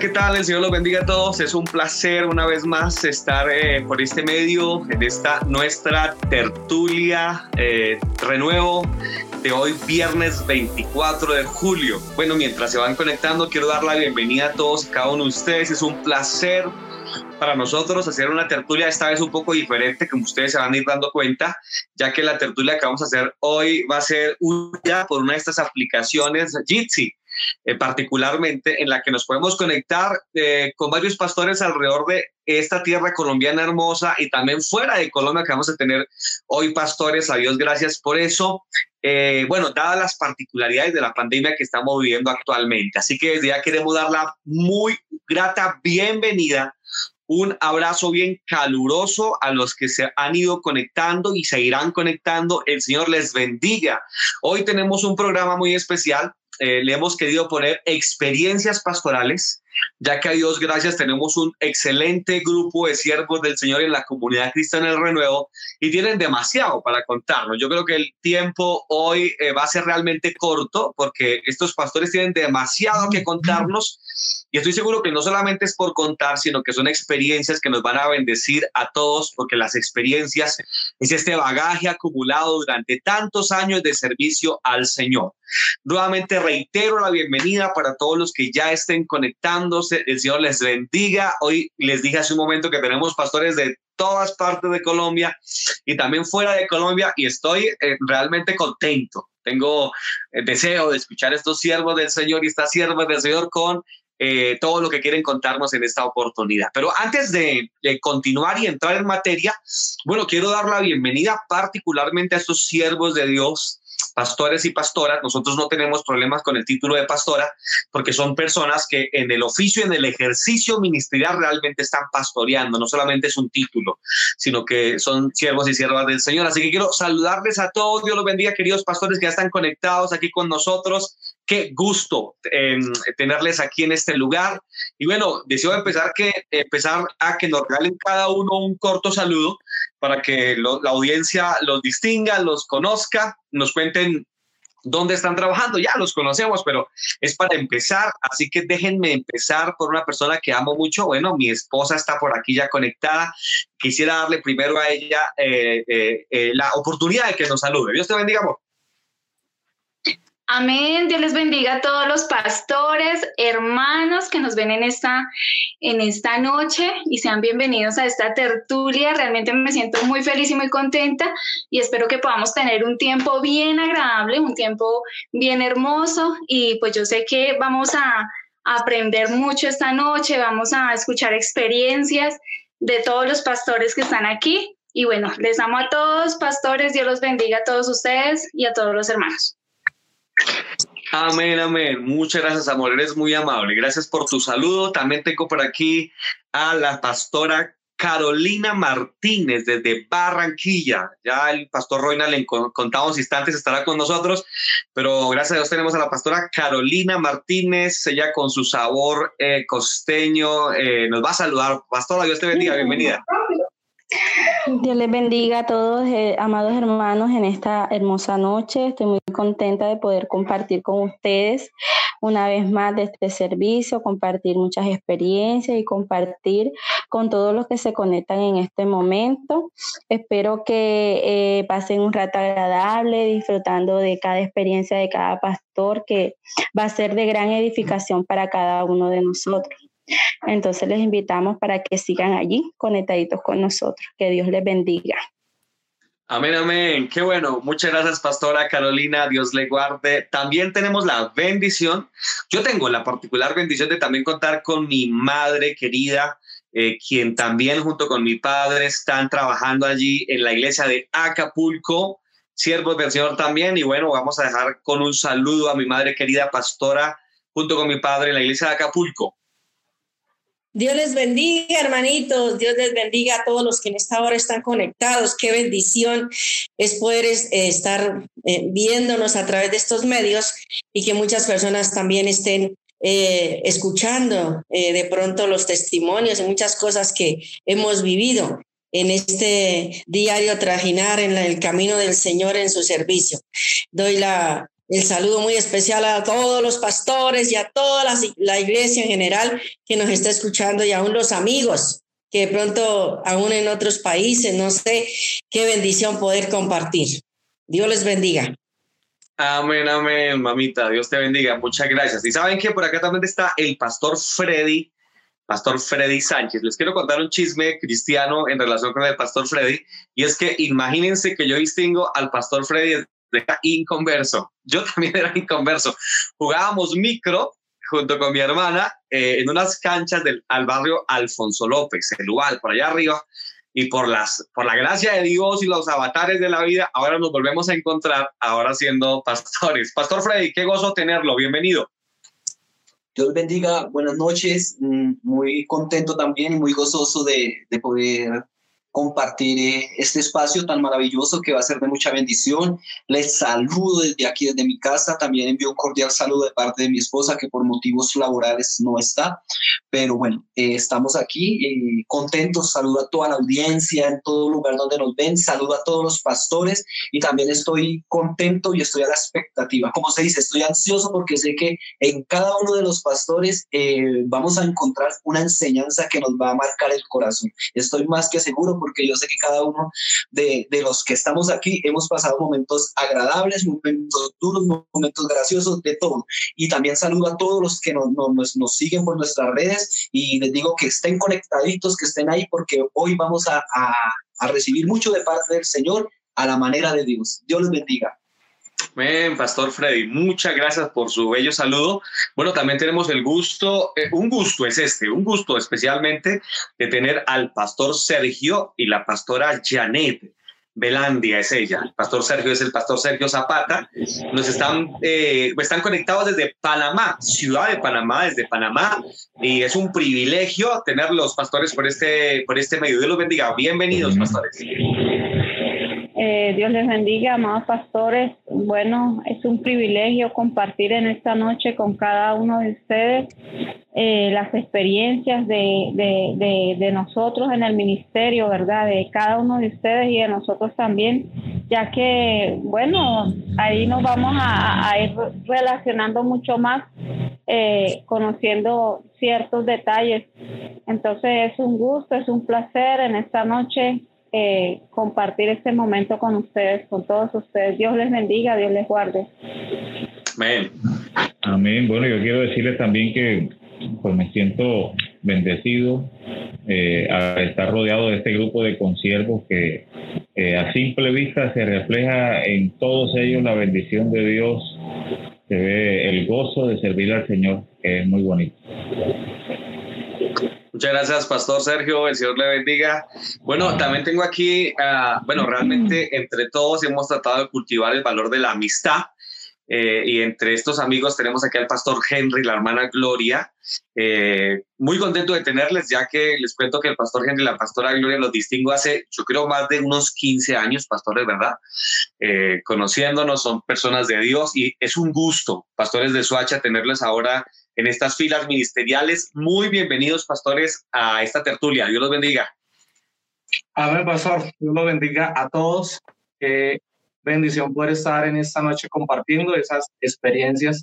¿qué tal? El Señor los bendiga a todos. Es un placer una vez más estar eh, por este medio, en esta nuestra tertulia eh, renuevo de hoy, viernes 24 de julio. Bueno, mientras se van conectando, quiero dar la bienvenida a todos cada uno de ustedes. Es un placer para nosotros hacer una tertulia esta vez un poco diferente, como ustedes se van a ir dando cuenta, ya que la tertulia que vamos a hacer hoy va a ser una por una de estas aplicaciones Jitsi. Eh, particularmente en la que nos podemos conectar eh, con varios pastores alrededor de esta tierra colombiana hermosa y también fuera de Colombia que vamos a tener hoy pastores. A Dios gracias por eso. Eh, bueno, dadas las particularidades de la pandemia que estamos viviendo actualmente. Así que desde ya queremos dar la muy grata bienvenida un abrazo bien caluroso a los que se han ido conectando y se irán conectando. El Señor les bendiga. Hoy tenemos un programa muy especial eh, le hemos querido poner experiencias pastorales, ya que a Dios gracias tenemos un excelente grupo de siervos del Señor en la comunidad cristiana del renuevo y tienen demasiado para contarnos. Yo creo que el tiempo hoy eh, va a ser realmente corto porque estos pastores tienen demasiado que contarnos y estoy seguro que no solamente es por contar, sino que son experiencias que nos van a bendecir a todos, porque las experiencias es este bagaje acumulado durante tantos años de servicio al Señor. Nuevamente reitero la bienvenida para todos los que ya estén conectándose. El Señor les bendiga. Hoy les dije hace un momento que tenemos pastores de todas partes de Colombia y también fuera de Colombia y estoy eh, realmente contento. Tengo el deseo de escuchar estos siervos del Señor y estas siervas del Señor con eh, todo lo que quieren contarnos en esta oportunidad. Pero antes de, continuar y entrar en materia, bueno, quiero dar la bienvenida particularmente a estos siervos de Dios pastores y pastoras, nosotros no tenemos problemas con el título de pastora porque son personas que en el oficio, en el ejercicio ministerial realmente están pastoreando, no solamente es un título, sino que son siervos y siervas del Señor. Así que quiero saludarles a todos, Dios los bendiga, queridos pastores que ya están conectados aquí con nosotros. Qué gusto em, tenerles aquí en este lugar. Y bueno, deseo empezar, que, empezar a que nos regalen cada uno un corto saludo para que la audiencia los distinga, los conozca, nos cuenten dónde están trabajando. Ya los conocemos, pero es para empezar. Así que déjenme empezar por una persona que amo mucho. Bueno, mi esposa está por aquí ya conectada. Quisiera darle primero a ella eh, eh, eh, la oportunidad de que nos salude. Dios te bendiga, amor. Amén. Dios les bendiga a todos los pastores, hermanos que nos ven en esta, en esta noche y sean bienvenidos a esta tertulia. Realmente me siento muy feliz y muy contenta y espero que podamos tener un tiempo bien agradable, un tiempo bien hermoso y pues yo sé que vamos a aprender mucho esta noche, vamos a escuchar experiencias de todos los pastores que están aquí. Y bueno, les amo a todos, pastores, Dios los bendiga a todos ustedes y a todos los hermanos. Amén, amén. Muchas gracias, amor. Eres muy amable. Gracias por tu saludo. También tengo por aquí a la pastora Carolina Martínez desde Barranquilla. Ya el pastor Roina le contamos instantes estará con nosotros, pero gracias a Dios tenemos a la pastora Carolina Martínez, ella con su sabor eh, costeño eh, nos va a saludar. Pastora, Dios te bendiga, bienvenida. Dios les bendiga a todos, eh, amados hermanos, en esta hermosa noche. Estoy muy contenta de poder compartir con ustedes una vez más de este servicio, compartir muchas experiencias y compartir con todos los que se conectan en este momento. Espero que eh, pasen un rato agradable, disfrutando de cada experiencia de cada pastor, que va a ser de gran edificación para cada uno de nosotros. Entonces les invitamos para que sigan allí conectaditos con nosotros. Que Dios les bendiga. Amén, amén. Qué bueno. Muchas gracias, Pastora Carolina. Dios le guarde. También tenemos la bendición. Yo tengo la particular bendición de también contar con mi madre querida, eh, quien también junto con mi padre están trabajando allí en la iglesia de Acapulco. Siervos del Señor también. Y bueno, vamos a dejar con un saludo a mi madre querida, Pastora, junto con mi padre en la iglesia de Acapulco. Dios les bendiga, hermanitos. Dios les bendiga a todos los que en esta hora están conectados. Qué bendición es poder eh, estar eh, viéndonos a través de estos medios y que muchas personas también estén eh, escuchando de pronto los testimonios y muchas cosas que hemos vivido en este diario trajinar en el camino del Señor en su servicio. Doy la el saludo muy especial a todos los pastores y a toda la, iglesia en general que nos está escuchando y aún los amigos que de pronto aún en otros países, no sé, qué bendición poder compartir. Dios les bendiga. Amén, amén, mamita. Dios te bendiga. Muchas gracias. Y saben que por acá también está el pastor Freddy, pastor Freddy Sánchez. Les quiero contar un chisme cristiano en relación con el pastor Freddy. Y es que imagínense que yo distingo al pastor Freddy de inconverso. Yo también era inconverso. Jugábamos micro junto con mi hermana eh, en unas canchas del al barrio Alfonso López, el Ubal, por allá arriba y por, las, por la gracia de Dios y los avatares de la vida, ahora nos volvemos a encontrar, ahora siendo pastores. Pastor Freddy, qué gozo tenerlo, bienvenido. Dios bendiga, buenas noches, mm, muy contento también y muy gozoso de poder compartir eh, este espacio tan maravilloso que va a ser de mucha bendición. Les saludo desde aquí, desde mi casa. También envío un cordial saludo de parte de mi esposa que por motivos laborales no está. Pero bueno, eh, estamos aquí eh, contentos. Saludo a toda la audiencia en todo lugar donde nos ven. Saludo a todos los pastores y también estoy contento y estoy a la expectativa. Como se dice, estoy ansioso porque sé que en cada uno de los pastores vamos a encontrar una enseñanza que nos va a marcar el corazón. Estoy más que seguro porque yo sé que cada uno de, de, los que estamos aquí hemos pasado momentos agradables, momentos duros, momentos graciosos, de todo. Y también saludo a todos los que nos, nos, nos siguen por nuestras redes y les digo que estén conectaditos, que estén ahí, porque hoy vamos a, a, a recibir mucho de parte del Señor a la manera de Dios. Dios les bendiga. Bien, Pastor Freddy, muchas gracias por su bello saludo. Bueno, también tenemos el gusto, eh, un gusto es este, un gusto especialmente de tener al Pastor Sergio y la Pastora Janet. Belandia es ella, el pastor Sergio es el pastor Sergio Zapata. Nos están, eh, están conectados desde Panamá, ciudad de Panamá, desde Panamá, y es un privilegio tener los pastores por este, por este medio. Dios los bendiga. Bienvenidos, pastores. Eh, Dios les bendiga, amados pastores. Bueno, es un privilegio compartir en esta noche con cada uno de ustedes eh, las experiencias de, de, de, nosotros en el ministerio, ¿verdad? De cada uno de ustedes y de nosotros también, ya que, bueno, ahí nos vamos a, ir relacionando mucho más, eh, conociendo ciertos detalles. Entonces es un gusto, es un placer en esta noche eh, compartir este momento con ustedes, con todos ustedes. Dios les bendiga, Dios les guarde. Amén. Amén. Bueno, yo quiero decirles también que pues me siento bendecido eh, a estar rodeado de este grupo de consiervos que eh, a simple vista se refleja en todos ellos la bendición de Dios, se ve el gozo de servir al Señor, que es muy bonito. Muchas gracias, Pastor Sergio. El Señor le bendiga. Bueno, también tengo aquí, uh, bueno, realmente entre todos hemos tratado de cultivar el valor de la amistad. Eh, y entre estos amigos tenemos aquí al pastor Henry, la hermana Gloria. Eh, muy contento de tenerles, ya que les cuento que el pastor Henry y la pastora Gloria los distingo hace, yo creo, más de unos 15 años, pastores, ¿verdad? Eh, conociéndonos, son personas de Dios y es un gusto, pastores de Suacha, tenerles ahora en estas filas ministeriales. Muy bienvenidos, pastores, a esta tertulia. Dios los bendiga. Amén, pastor. Dios los bendiga a todos. Qué bendición poder estar en esta noche compartiendo esas experiencias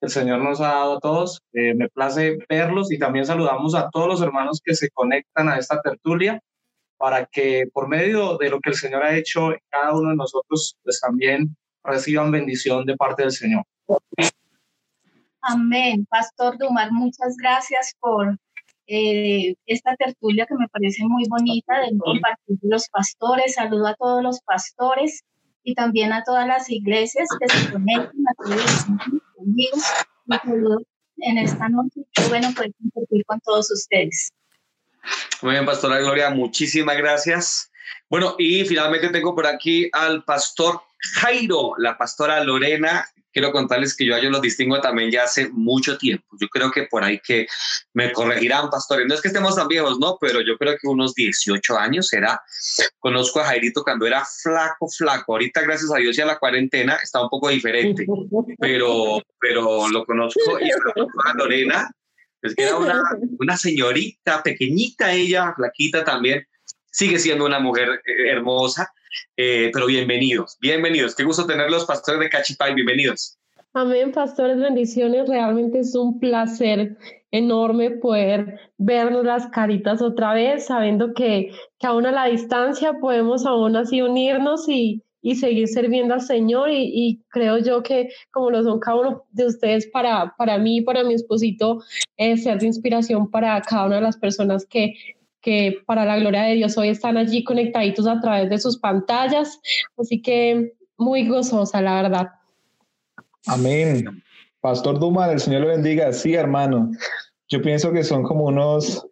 que el Señor nos ha dado a todos. Eh, me place verlos y también saludamos a todos los hermanos que se conectan a esta tertulia para que por medio de lo que el Señor ha hecho cada uno de nosotros, pues también reciban bendición de parte del Señor. Amén. Pastor Dumar, muchas gracias por eh, esta tertulia que me parece muy bonita de compartir los pastores. Saludo a todos los pastores y también a todas las iglesias que se conectan, a todos los amigos. Un saludo en esta noche. Qué bueno poder compartir con todos ustedes. Muy bien, Pastora Gloria, muchísimas gracias. Bueno, y finalmente tengo por aquí al pastor Jairo, la pastora Lorena, quiero contarles que yo a ellos los distingo también ya hace mucho tiempo. Yo creo que por ahí que me corregirán, pastores. No es que estemos tan viejos, no, pero yo creo que unos 18 años será. Conozco a Jairito cuando era flaco, flaco. Ahorita, gracias a Dios y a la cuarentena, está un poco diferente, pero, pero lo conozco. Y a Lorena, es que era una, una señorita pequeñita ella, flaquita también. Sigue siendo una mujer eh, hermosa, eh, pero bienvenidos, bienvenidos. Qué gusto tenerlos, pastores de Cachipay, bienvenidos. Amén, pastores, bendiciones. Realmente es un placer enorme poder vernos las caritas otra vez, sabiendo que, que aún a la distancia podemos aún así unirnos y, y seguir sirviendo al Señor. Y, y, creo yo que, como lo son cada uno de ustedes, para, para mí, para mi esposito, es ser de inspiración para cada una de las personas que, que para la gloria de Dios hoy están allí conectaditos a través de sus pantallas. Así que muy gozosa, la verdad. Amén. Pastor Duma, el Señor lo bendiga. Sí, hermano. Yo pienso que son como unos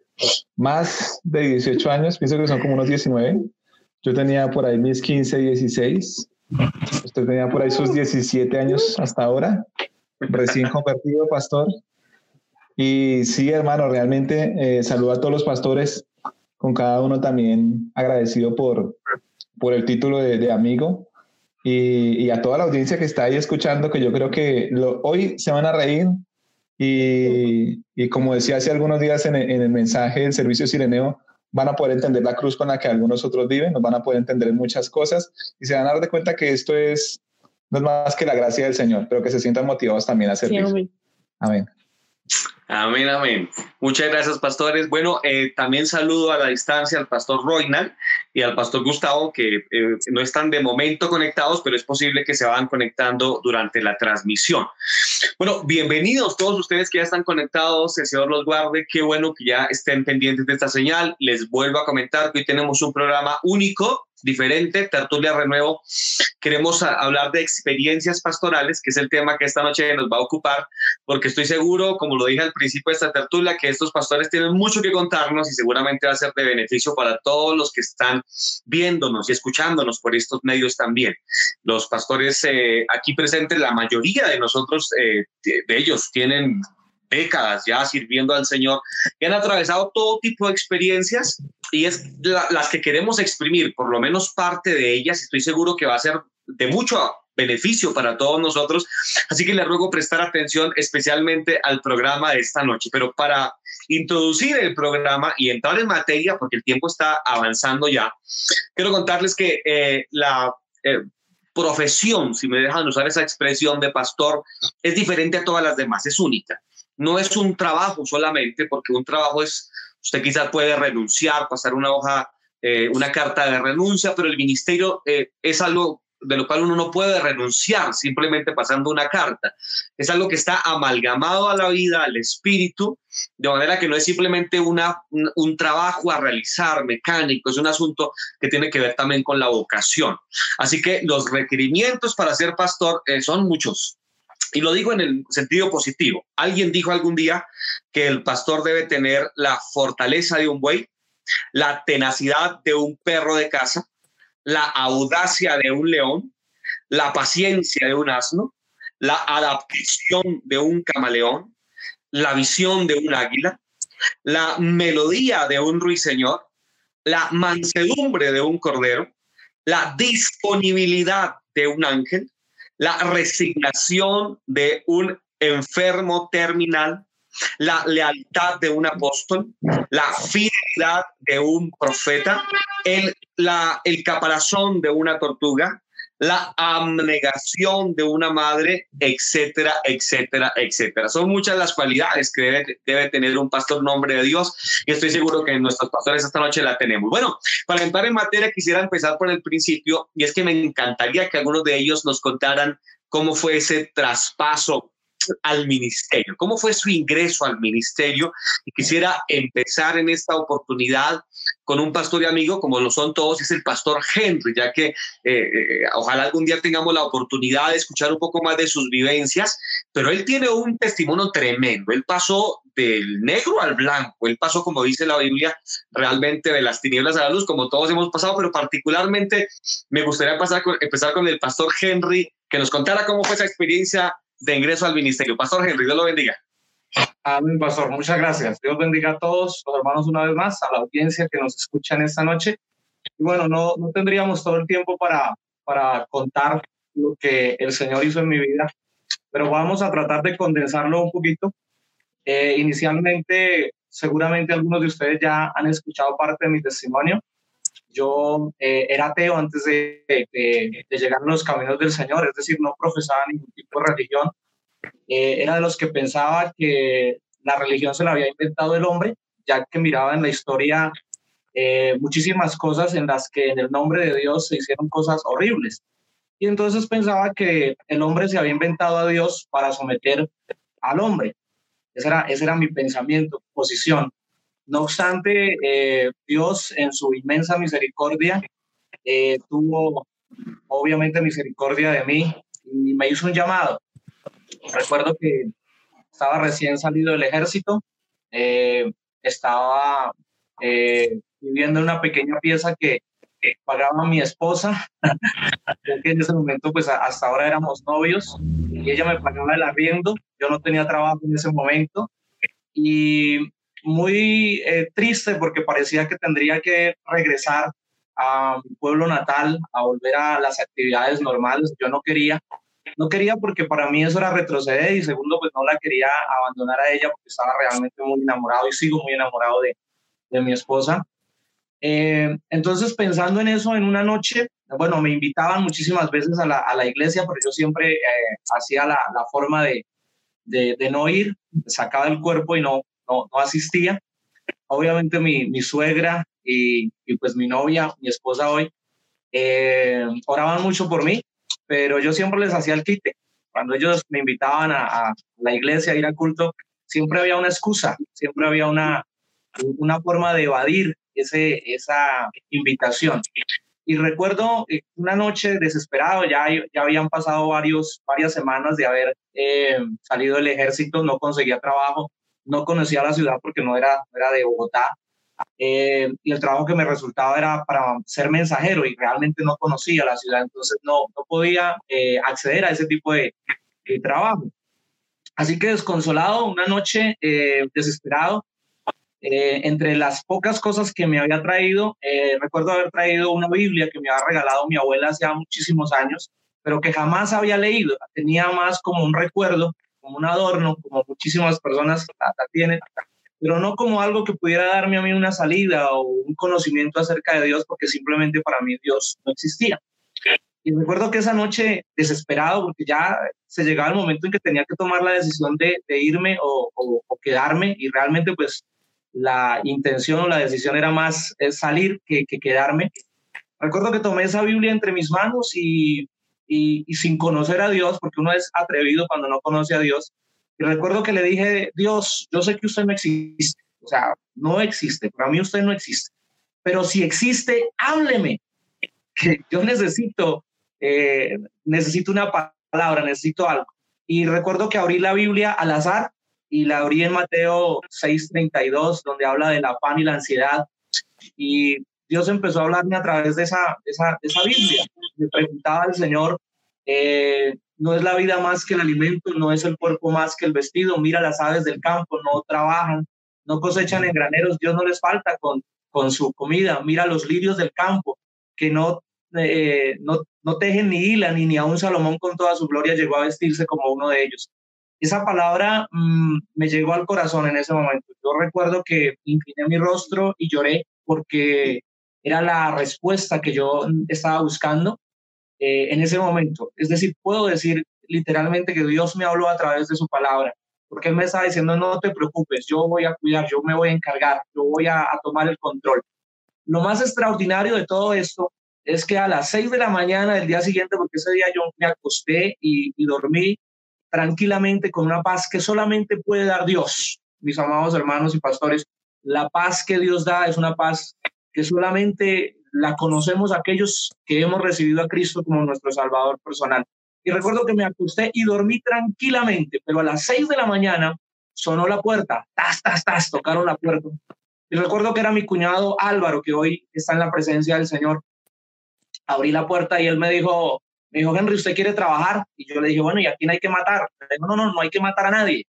más de 18 años, pienso que son como unos 19. Yo tenía por ahí mis 15, 16. Usted tenía por ahí sus 17 años hasta ahora, recién convertido, pastor. Y sí, hermano, realmente eh, saludo a todos los pastores, con cada uno también agradecido por, por el título de, de amigo y, a toda la audiencia que está ahí escuchando, que yo creo que hoy se van a reír y, y, como decía hace algunos días en, en, el mensaje del servicio sireneo, van a poder entender la cruz con la que algunos otros viven, nos van a poder entender muchas cosas y se van a dar de cuenta que esto es no es más que la gracia del Señor, pero que se sientan motivados también a servir. Sí, amén. Amén, amén. Muchas gracias, pastores. Bueno, eh, también saludo a la distancia al pastor Roynal y al pastor Gustavo, que eh, no están de momento conectados, pero es posible que se van conectando durante la transmisión. Bueno, bienvenidos todos ustedes que ya están conectados. El Señor los guarde. Qué bueno que ya estén pendientes de esta señal. Les vuelvo a comentar que hoy tenemos un programa único diferente, Tertulia Renuevo. Queremos hablar de experiencias pastorales, que es el tema que esta noche nos va a ocupar, porque estoy seguro, como lo dije al principio de esta tertulia, que estos pastores tienen mucho que contarnos y seguramente va a ser de beneficio para todos los que están viéndonos y escuchándonos por estos medios también. Los pastores eh, aquí presentes, la mayoría de nosotros, eh, de ellos, tienen décadas ya sirviendo al Señor y han atravesado todo tipo de experiencias y es las que queremos exprimir, por lo menos parte de ellas, estoy seguro que va a ser de mucho beneficio para todos nosotros. Así que le ruego prestar atención especialmente al programa de esta noche. Pero para introducir el programa y entrar en materia, porque el tiempo está avanzando ya, quiero contarles que eh, la... Eh, profesión, si me dejan usar esa expresión de pastor, es diferente a todas las demás, es única no es un trabajo solamente, porque un trabajo es, usted quizás puede renunciar, pasar una hoja, eh, una carta de renuncia, pero el ministerio eh, es algo de lo cual uno no puede renunciar simplemente pasando una carta. Es algo que está amalgamado a la vida, al espíritu, de manera que no es simplemente una, un, trabajo a realizar mecánico, es un asunto que tiene que ver también con la vocación. Así que los requerimientos para ser pastor eh, son muchos. Y lo digo en el sentido positivo. Alguien dijo algún día que el pastor debe tener la fortaleza de un buey, la tenacidad de un perro de casa, la audacia de un león, la paciencia de un asno, la adaptación de un camaleón, la visión de un águila, la melodía de un ruiseñor, la mansedumbre de un cordero, la disponibilidad de un ángel, la resignación de un enfermo terminal, la lealtad de un apóstol, la fidelidad de un profeta, el, el caparazón de una tortuga, la abnegación de una madre, etcétera, etcétera, etcétera. Son muchas las cualidades que debe, debe, tener un pastor nombre de Dios y estoy seguro que nuestros pastores esta noche la tenemos. Bueno, para entrar en materia quisiera empezar por el principio y es que me encantaría que algunos de ellos nos contaran cómo fue ese traspaso al ministerio, cómo fue su ingreso al ministerio y quisiera empezar en esta oportunidad con un pastor y amigo, como lo son todos, es el pastor Henry, ya que eh, eh, ojalá algún día tengamos la oportunidad de escuchar un poco más de sus vivencias, pero él tiene un testimonio tremendo. Él pasó del negro al blanco, él pasó, como dice la Biblia, realmente de las tinieblas a la luz, como todos hemos pasado, pero particularmente me gustaría empezar con el pastor Henry, que nos contara cómo fue esa experiencia de ingreso al ministerio. Pastor Henry, Dios lo bendiga. Amén, pastor. Muchas gracias. Dios bendiga a todos los hermanos una vez más, a la audiencia que nos escucha en esta noche. Y bueno, no, no tendríamos todo el tiempo para, para contar lo que el Señor hizo en mi vida, pero vamos a tratar de condensarlo un poquito. Eh, inicialmente, seguramente algunos de ustedes ya han escuchado parte de mi testimonio. Yo eh, era ateo antes de, de, de, llegar a los caminos del Señor, es decir, no profesaba ningún tipo de religión, eh, era de los que pensaba que la religión se la había inventado el hombre, ya que miraba en la historia eh, muchísimas cosas en las que en el nombre de Dios se hicieron cosas horribles. Y entonces pensaba que el hombre se había inventado a Dios para someter al hombre. Ese era, ese era mi pensamiento, posición. No obstante, eh, Dios en su inmensa misericordia eh, tuvo obviamente misericordia de mí y me hizo un llamado. Recuerdo que estaba recién salido del ejército, eh, estaba viviendo en una pequeña pieza que, pagaba mi esposa, que en ese momento pues hasta ahora éramos novios y ella me pagaba el arriendo, yo no tenía trabajo en ese momento y muy eh, triste porque parecía que tendría que regresar a mi pueblo natal, a volver a las actividades normales. Yo no quería, no quería porque para mí eso era retroceder y segundo, pues no la quería abandonar a ella porque estaba realmente muy enamorado y sigo muy enamorado de, de mi esposa. Eh, entonces, pensando en eso, en una noche, bueno, me invitaban muchísimas veces a la, a la iglesia, pero yo siempre eh, hacía la, la forma de, de, de, no ir, sacaba el cuerpo y no, no, asistía. Obviamente mi, mi suegra y, y, pues mi novia, mi esposa hoy, eh, oraban mucho por mí, pero yo siempre les hacía el quite. Cuando ellos me invitaban a, a la iglesia a ir al culto, siempre había una excusa, siempre había una, una forma de evadir ese, esa invitación. Y recuerdo eh, una noche desesperado, ya, ya habían pasado varios, varias semanas de haber eh, salido del ejército, no conseguía trabajo, no conocía la ciudad porque no era, era de Bogotá. Eh, y el trabajo que me resultaba era para ser mensajero y realmente no conocía la ciudad, entonces no, no podía acceder a ese tipo de, trabajo. Así que desconsolado, una noche desesperado, eh, entre las pocas cosas que me había traído, eh, recuerdo haber traído una Biblia que me había regalado mi abuela hace muchísimos años, pero que jamás había leído. Tenía más como un recuerdo, como un adorno, como muchísimas personas la, tienen, pero no como algo que pudiera darme a mí una salida o un conocimiento acerca de Dios, porque simplemente para mí Dios no existía. Y recuerdo que esa noche, desesperado, porque ya se llegaba el momento en que tenía que tomar la decisión de, de irme o, o, o, quedarme, y realmente pues la intención o la decisión era más salir que, quedarme. Recuerdo que tomé esa Biblia entre mis manos y, y, sin conocer a Dios, porque uno es atrevido cuando no conoce a Dios. Y recuerdo que le dije, Dios, yo sé que usted no existe, o sea, no existe, para mí usted no existe, pero si existe, hábleme, que yo necesito, eh, necesito una palabra, necesito algo. Y recuerdo que abrí la Biblia al azar y la abrí en Mateo 6:32, donde habla de la pan y la ansiedad. Y Dios empezó a hablarme a través de esa, esa, esa Biblia. Me preguntaba al Señor, eh, no es la vida más que el alimento, no es el cuerpo más que el vestido. Mira las aves del campo, no trabajan, no cosechan en graneros, Dios no les falta con, con su comida. Mira los lirios del campo, que no, eh, no, no tejen ni hilan, y ni un Salomón con toda su gloria llegó a vestirse como uno de ellos esa palabra mmm, me llegó al corazón en ese momento. Yo recuerdo que incliné mi rostro y lloré porque era la respuesta que yo estaba buscando eh, en ese momento. Es decir, puedo decir literalmente que Dios me habló a través de su palabra, porque Él me estaba diciendo, no te preocupes, yo voy a cuidar, yo me voy a encargar, yo voy a, tomar el control. Lo más extraordinario de todo esto es que a las seis de la mañana del día siguiente, porque ese día yo me acosté y dormí tranquilamente con una paz que solamente puede dar Dios, mis amados hermanos y pastores. La paz que Dios da es una paz que solamente la conocemos aquellos que hemos recibido a Cristo como nuestro Salvador personal. Y recuerdo que me acosté y dormí tranquilamente, pero a las seis de la mañana sonó la puerta, tas, tas, tas, tocaron la puerta. Y recuerdo que era mi cuñado Álvaro, que hoy está en la presencia del Señor. Abrí la puerta y él me dijo, me dijo, Henry, ¿usted quiere trabajar? Y yo le dije, bueno, y aquí no hay que matar. no, no, no hay que matar a nadie.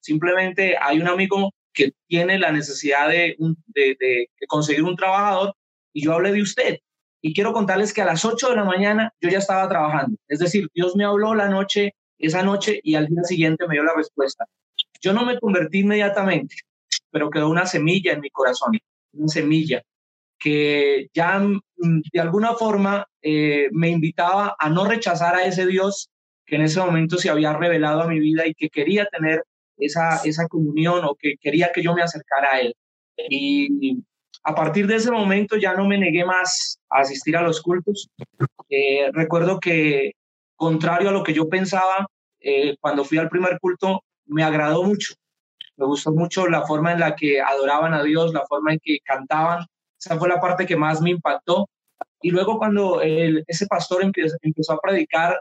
Simplemente hay un amigo que tiene la necesidad de, conseguir un trabajador y yo hablé de usted. Y quiero contarles que a las 8 de la mañana yo ya estaba trabajando. Es decir, Dios me habló la noche, esa noche, y al día siguiente me dio la respuesta. Yo no me convertí inmediatamente, pero quedó una semilla en mi corazón, una semilla que ya mm, de alguna forma eh, me invitaba a no rechazar a ese Dios que en ese momento se había revelado a mi vida y que quería tener esa, esa comunión o que quería que yo me acercara a Él. Y a partir de ese momento ya no me negué más a asistir a los cultos. Eh, recuerdo que, contrario a lo que yo pensaba, eh, cuando fui al primer culto, me agradó mucho. Me gustó mucho la forma en la que adoraban a Dios, la forma en que cantaban. Esa fue la parte que más me impactó. Y luego cuando ese pastor empezó a predicar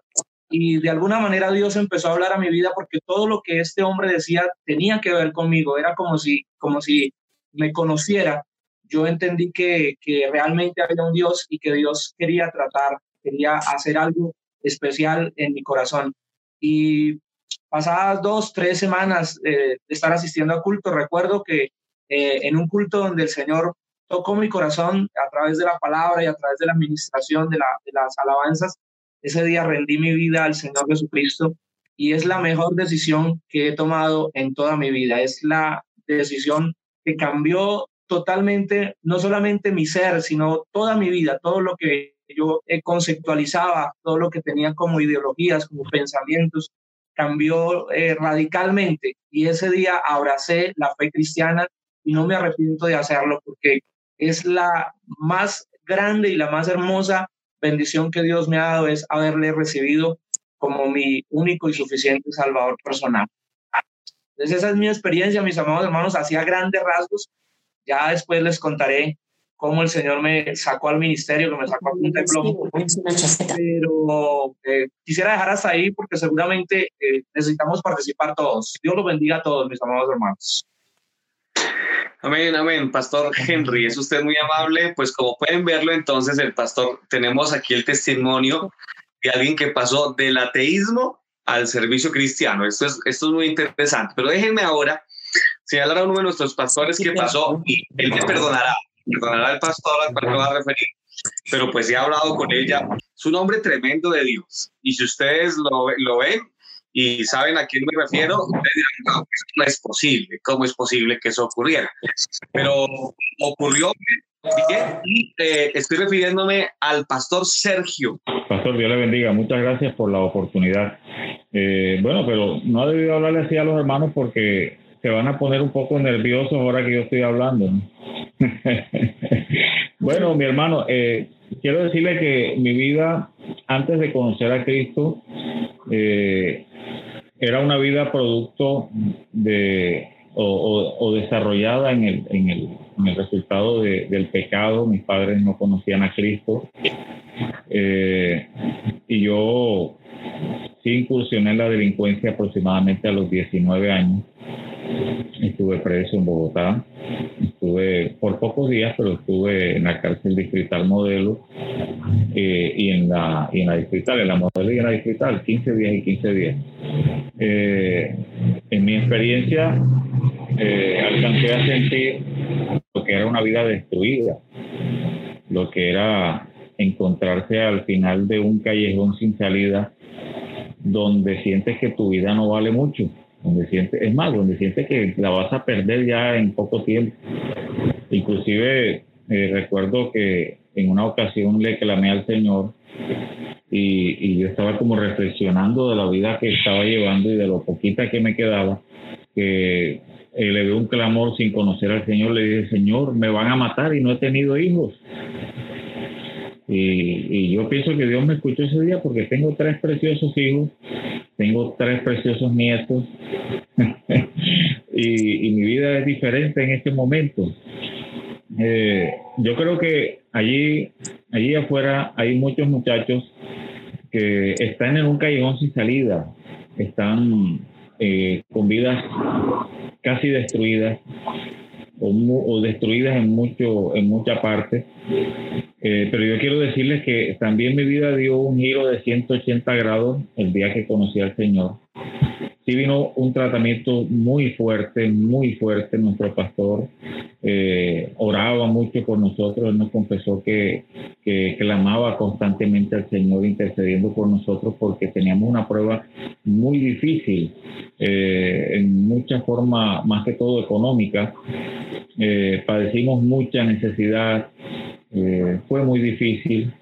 y de alguna manera Dios empezó a hablar a mi vida porque todo lo que este hombre decía tenía que ver conmigo, era como si, como si me conociera. Yo entendí que, que realmente había un Dios y que Dios quería tratar, quería hacer algo especial en mi corazón. Y pasadas dos, tres semanas eh, de estar asistiendo a culto, recuerdo que eh, en un culto donde el Señor tocó mi corazón a través de la palabra y a través de la administración de, de las alabanzas, ese día rendí mi vida al Señor Jesucristo y es la mejor decisión que he tomado en toda mi vida. Es la decisión que cambió totalmente, no solamente mi ser, sino toda mi vida, todo lo que yo conceptualizaba, todo lo que tenía como ideologías, como pensamientos, cambió eh, radicalmente y ese día abracé la fe cristiana y no me arrepiento de hacerlo porque es la más grande y la más hermosa bendición que Dios me ha dado es haberle recibido como mi único y suficiente Salvador personal. Entonces esa es mi experiencia, mis amados hermanos, hacía grandes rasgos. Ya después les contaré cómo el Señor me sacó al ministerio, que me sacó a punta de plomo. Pero eh, quisiera dejar hasta ahí porque seguramente eh, necesitamos participar todos. Dios los bendiga a todos, mis amados hermanos. Amén, amén. Pastor Henry, es usted muy amable. Pues como pueden verlo, entonces el pastor, tenemos aquí el testimonio de alguien que pasó del ateísmo al servicio cristiano. Esto es, esto es muy interesante. Pero déjenme ahora señalar a uno de nuestros pastores que pasó y él me perdonará perdonará al pastor al cual me va a referir, pero pues he hablado con ella. Es un hombre tremendo de Dios. Y si ustedes lo, lo ven y saben a quién me refiero, ustedes dirán, no, no es posible. ¿Cómo es posible que eso ocurriera? Pero ocurrió y eh, estoy refiriéndome al pastor Sergio. Pastor, Dios le bendiga. Muchas gracias por la oportunidad. Eh, bueno, pero no ha debido hablarle así a los hermanos porque se van a poner un poco nerviosos ahora que yo estoy hablando. bueno, mi hermano, eh, quiero decirle que mi vida antes de conocer a Cristo eh, era una vida producto de o, desarrollada en el, en el, el resultado del pecado. Mis padres no conocían a Cristo eh, y yo sí incursioné en la delincuencia aproximadamente a los 19 años Estuve preso en Bogotá. Estuve por pocos días, pero estuve en la cárcel distrital modelo eh, y, en la, y en la distrital, en la modelo y en la distrital, 15 días y 15 días. Eh, en mi experiencia, eh, alcancé a sentir lo que era una vida destruida, lo que era encontrarse al final de un callejón sin salida donde sientes que tu vida no vale mucho donde siente, es más, donde siente que la vas a perder ya en poco tiempo. Inclusive eh, recuerdo que en una ocasión le clamé al Señor y, y, yo estaba como reflexionando de la vida que estaba llevando y de lo poquita que me quedaba, que eh, le dio un clamor sin conocer al Señor, le dije, Señor, me van a matar y no he tenido hijos. Y, y, yo pienso que Dios me escuchó ese día porque tengo tres preciosos hijos, tengo tres preciosos nietos y, mi vida es diferente en este momento. Eh, yo creo que allí, allí afuera hay muchos muchachos que están en un callejón sin salida, están eh, con vidas casi destruidas o, destruidas en, mucho, en mucha parte. Eh, pero yo quiero decirles que también mi vida dio un giro de 180 grados el día que conocí al Señor sí vino un tratamiento muy fuerte, muy fuerte. Nuestro pastor eh, oraba mucho por nosotros, él nos confesó que, que clamaba constantemente al Señor intercediendo por nosotros porque teníamos una prueba muy difícil, eh, en mucha forma, más que todo económica. Eh, padecimos mucha necesidad, fue muy difícil,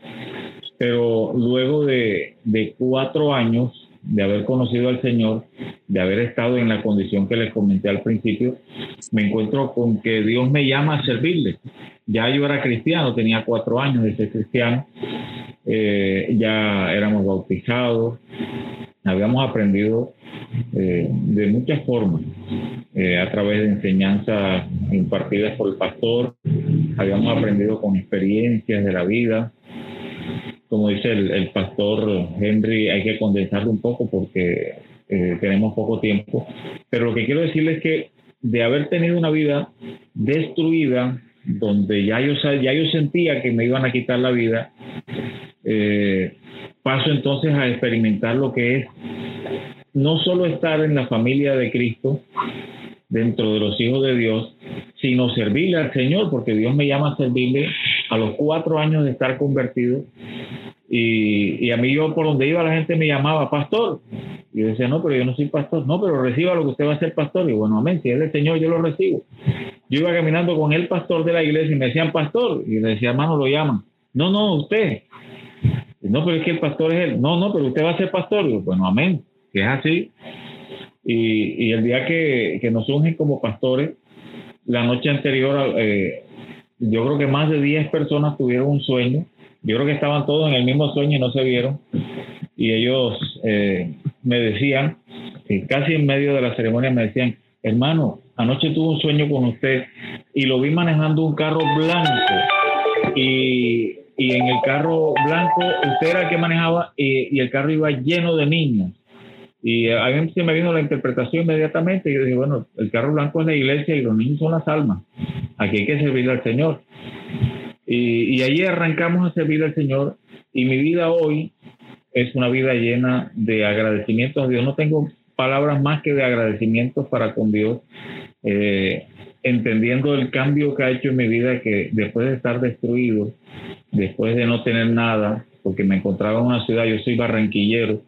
pero luego de, de cuatro años de haber conocido al Señor, de haber estado en la condición que les comenté al principio, me encuentro con que Dios me llama a servirle. Ya yo era cristiano, tenía cuatro años de ser cristiano, eh, ya éramos bautizados, habíamos aprendido eh, de muchas formas, eh, a través de enseñanzas impartidas por el pastor, habíamos aprendido con experiencias de la vida. Como dice el, pastor Henry, hay que condensarlo un poco porque eh, tenemos poco tiempo. Pero lo que quiero decirles es que de haber tenido una vida destruida, donde ya yo, ya yo sentía que me iban a quitar la vida, paso entonces a experimentar lo que es no solo estar en la familia de Cristo, dentro de los hijos de Dios, sino servirle al Señor, porque Dios me llama a servirle a los cuatro años de estar convertido. Y, a mí yo por donde iba la gente me llamaba pastor. Y yo decía, no, pero yo no soy pastor. No, pero reciba lo que usted va a ser pastor. Y bueno, amén, si es el Señor, yo lo recibo. Yo iba caminando con el pastor de la iglesia y me decían pastor. Y le decía, hermano, lo llaman. No, no, usted. No, pero es que el pastor es él. No, no, pero usted va a ser pastor. Y bueno, amén que es así. Y, el día que, nos ungen como pastores, la noche anterior, eh, yo creo que más de 10 personas tuvieron un sueño. Yo creo que estaban todos en el mismo sueño y no se vieron. Y ellos eh, me decían, casi en medio de la ceremonia me decían, hermano, anoche tuve un sueño con usted y lo vi manejando un carro blanco. Y, en el carro blanco usted era el que manejaba y, y el carro iba lleno de niños y a mí se me vino la interpretación inmediatamente. Y yo dije, bueno, el carro blanco es la iglesia y los niños son las almas. Aquí hay que servirle al Señor. Y, y allí arrancamos a servir al Señor. Y mi vida hoy es una vida llena de agradecimientos a Dios. No tengo palabras más que de agradecimientos para con Dios, eh, entendiendo el cambio que ha hecho en mi vida, que después de estar destruido, después de no tener nada, porque me encontraba en una ciudad, yo soy barranquillero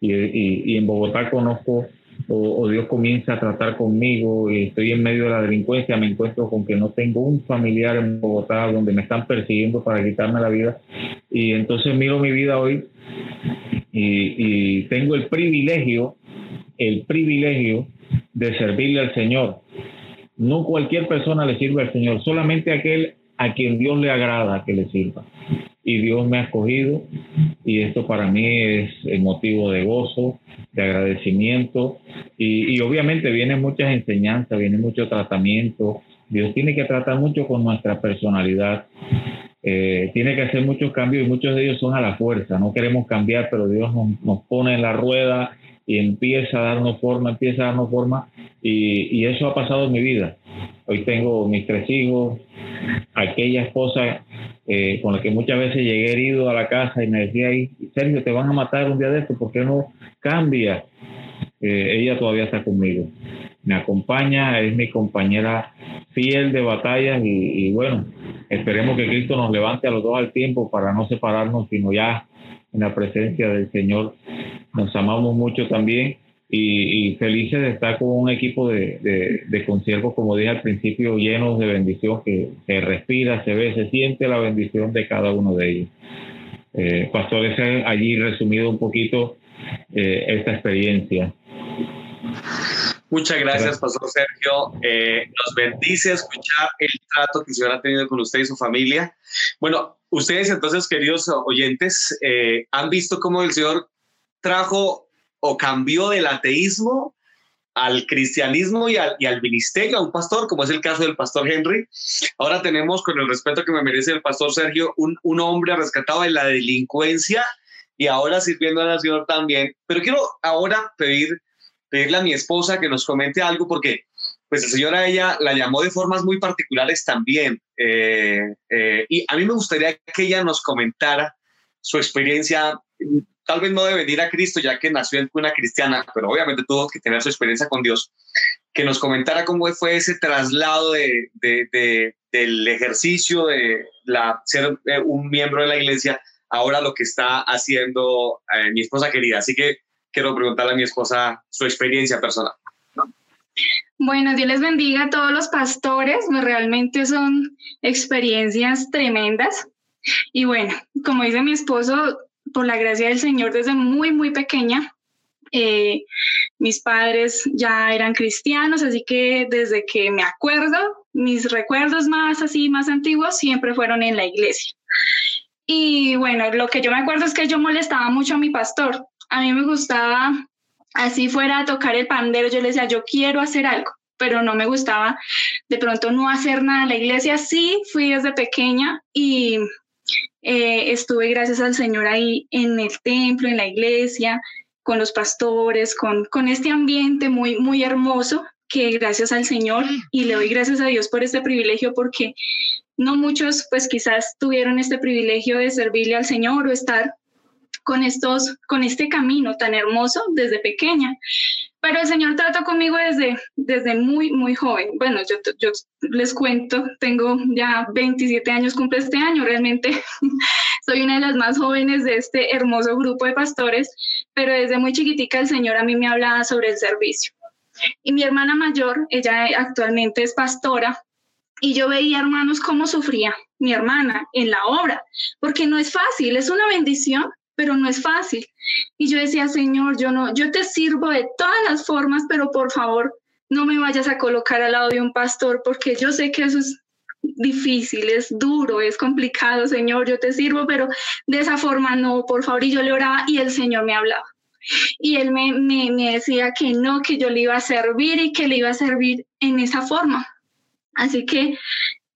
y, en Bogotá conozco o, Dios comienza a tratar conmigo y estoy en medio de la delincuencia, me encuentro con que no tengo un familiar en Bogotá donde me están persiguiendo para quitarme la vida y entonces miro mi vida hoy y, y tengo el privilegio, el privilegio de servirle al Señor. No cualquier persona le sirve al Señor, solamente aquel a quien Dios le agrada que le sirva y Dios me ha escogido y esto para mí es motivo de gozo, de agradecimiento y, obviamente vienen muchas enseñanzas, viene mucho tratamiento. Dios tiene que tratar mucho con nuestra personalidad. Eh, tiene que hacer muchos cambios y muchos de ellos son a la fuerza. No queremos cambiar, pero Dios nos pone en la rueda y empieza a darnos forma, empieza a darnos forma y, y eso ha pasado en mi vida. Hoy tengo mis tres hijos, aquella esposa eh, con la que muchas veces llegué herido a la casa y me decía, Sergio, te van a matar un día de esto, ¿por qué no cambia? Eh, ella todavía está conmigo, me acompaña, es mi compañera fiel de batallas y, bueno, esperemos que Cristo nos levante a los dos al tiempo para no separarnos, sino ya en la presencia del Señor. Nos amamos mucho también y, felices de estar con un equipo de, de, conciervos, como dije al principio, llenos de bendición, que se respira, se ve, se siente la bendición de cada uno de ellos. Eh, pastores, allí resumido un poquito eh, esta experiencia. Muchas gracias, Pastor Sergio. Eh, nos bendice escuchar el trato que se ha tenido con usted y su familia. Bueno, ustedes entonces, queridos oyentes, eh, han visto cómo el Señor trajo o cambió del ateísmo al cristianismo y al, y al, ministerio, a un pastor, como es el caso del pastor Henry. Ahora tenemos, con el respeto que me merece el pastor Sergio, un, un hombre rescatado de la delincuencia y ahora sirviendo a la Señor también. Pero quiero ahora pedir, pedirle a mi esposa que nos comente algo, porque pues el Señor a ella la llamó de formas muy particulares también. Eh, eh, y a mí me gustaría que ella nos comentara su experiencia tal vez no de venir a Cristo ya que nació en una cristiana, pero obviamente tuvo que tener su experiencia con Dios, que nos comentara cómo fue ese traslado de, del ejercicio de la, ser eh, un miembro de la iglesia, ahora lo que está haciendo eh, mi esposa querida. Así que quiero preguntarle a mi esposa su experiencia personal. Bueno, Dios les bendiga a todos los pastores, pues, realmente son experiencias tremendas. Y bueno, como dice mi esposo, por la gracia del Señor desde muy, muy pequeña, Eh, mis padres ya eran cristianos, así que desde que me acuerdo, mis recuerdos más así, más antiguos, siempre fueron en la iglesia. Y bueno, lo que yo me acuerdo es que yo molestaba mucho a mi pastor. A mí me gustaba, así fuera a tocar el pandero, yo le decía, yo quiero hacer algo, pero no me gustaba de pronto no hacer nada en la iglesia. Sí, fui desde pequeña y eh, estuve gracias al Señor ahí en el templo, en la iglesia, con los pastores, con, con este ambiente muy, muy hermoso que gracias al Señor y le doy gracias a Dios por este privilegio porque no muchos pues quizás tuvieron este privilegio de servirle al Señor o estar con estos con este camino tan hermoso desde pequeña. Pero el Señor trató conmigo desde, desde muy, muy joven. Bueno, yo, yo les cuento, tengo ya 27 años, cumple este año, realmente soy una de las más jóvenes de este hermoso grupo de pastores, pero desde muy chiquitica el Señor a mí me hablaba sobre el servicio. Y mi hermana mayor, ella actualmente es pastora, y yo veía, hermanos, cómo sufría mi hermana en la obra, porque no es fácil, es una bendición, pero no es fácil. Y yo decía, Señor, yo no, yo te sirvo de todas las formas, pero por favor, no me vayas a colocar al lado de un pastor, porque yo sé que eso es difícil, es duro, es complicado, Señor, yo te sirvo, pero de esa forma no, por favor. Y yo le oraba y el Señor me hablaba. Y él me, me, me decía que no, que yo le iba a servir y que le iba a servir en esa forma. Así que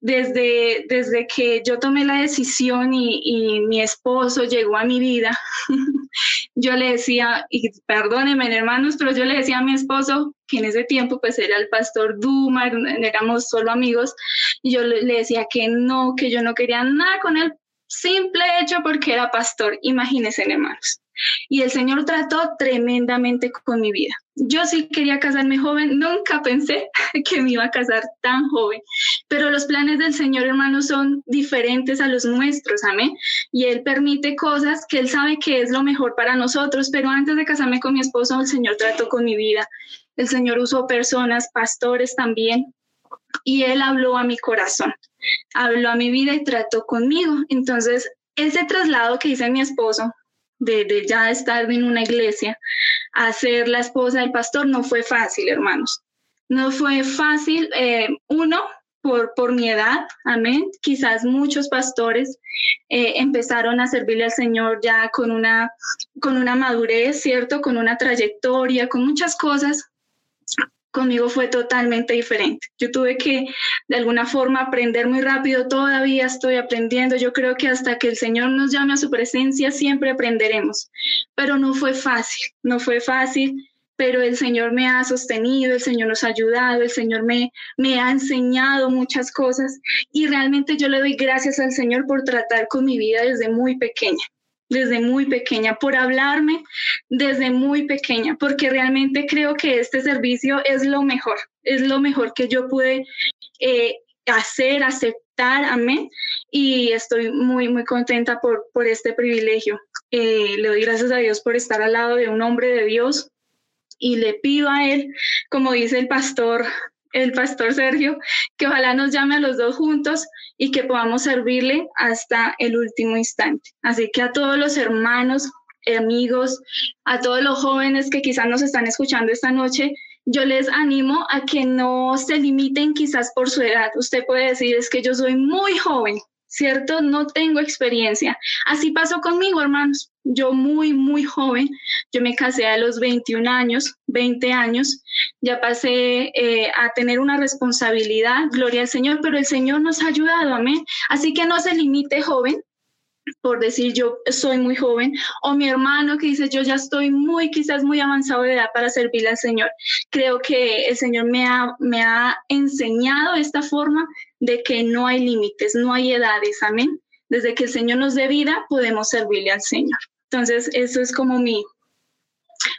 desde, desde que yo tomé la decisión y, mi esposo llegó a mi vida, yo le decía, y perdónenme hermanos, pero yo le decía a mi esposo, que en ese tiempo pues era el pastor Duma, éramos solo amigos, y yo le decía que no, que yo no quería nada con él, simple hecho porque era pastor, imagínense hermanos. Y el Señor trató tremendamente con mi vida. Yo sí quería casarme joven, nunca pensé que me iba a casar tan joven, pero los planes del Señor, hermano, son diferentes a los nuestros, amén. Y Él permite cosas que Él sabe que es lo mejor para nosotros, pero antes de casarme con mi esposo, el Señor trató con mi vida. El Señor usó personas, pastores también, y Él habló a mi corazón, habló a mi vida y trató conmigo. Entonces, ese traslado que hice mi esposo de, ya estar en una iglesia a ser la esposa del pastor no fue fácil, hermanos. No fue fácil, eh, uno, por, por mi edad, amén. Quizás muchos pastores eh, empezaron a servirle al Señor ya con una, con una madurez, ¿cierto? Con una trayectoria, con muchas cosas conmigo fue totalmente diferente. Yo tuve que de alguna forma aprender muy rápido, todavía estoy aprendiendo, yo creo que hasta que el Señor nos llame a su presencia siempre aprenderemos, pero no fue fácil, no fue fácil, pero el Señor me ha sostenido, el Señor nos ha ayudado, el Señor me, me ha enseñado muchas cosas. Y realmente yo le doy gracias al Señor por tratar con mi vida desde muy pequeña desde muy pequeña, por hablarme desde muy pequeña, porque realmente creo que este servicio es lo mejor, es lo mejor que yo pude eh, hacer, aceptar, amén. Y estoy muy, muy contenta por, por este privilegio. Eh, le doy gracias a Dios por estar al lado de un hombre de Dios y le pido a él, como dice el pastor el pastor Sergio, que ojalá nos llame a los dos juntos y que podamos servirle hasta el último instante. Así que a todos los hermanos, amigos, a todos los jóvenes que quizás nos están escuchando esta noche, yo les animo a que no se limiten quizás por su edad. Usted puede decir, es que yo soy muy joven, ¿cierto? No tengo experiencia. Así pasó conmigo, hermanos. Yo muy, muy joven, yo me casé a los 21 años, 20 años, ya pasé eh, a tener una responsabilidad, gloria al Señor, pero el Señor nos ha ayudado, amén. Así que no se limite joven, por decir yo soy muy joven, o mi hermano que dice yo ya estoy muy, quizás muy avanzado de edad para servirle al Señor. Creo que el Señor me ha, me ha enseñado esta forma de que no hay límites, no hay edades, amén. Desde que el Señor nos dé vida, podemos servirle al Señor. Entonces, eso es como mi,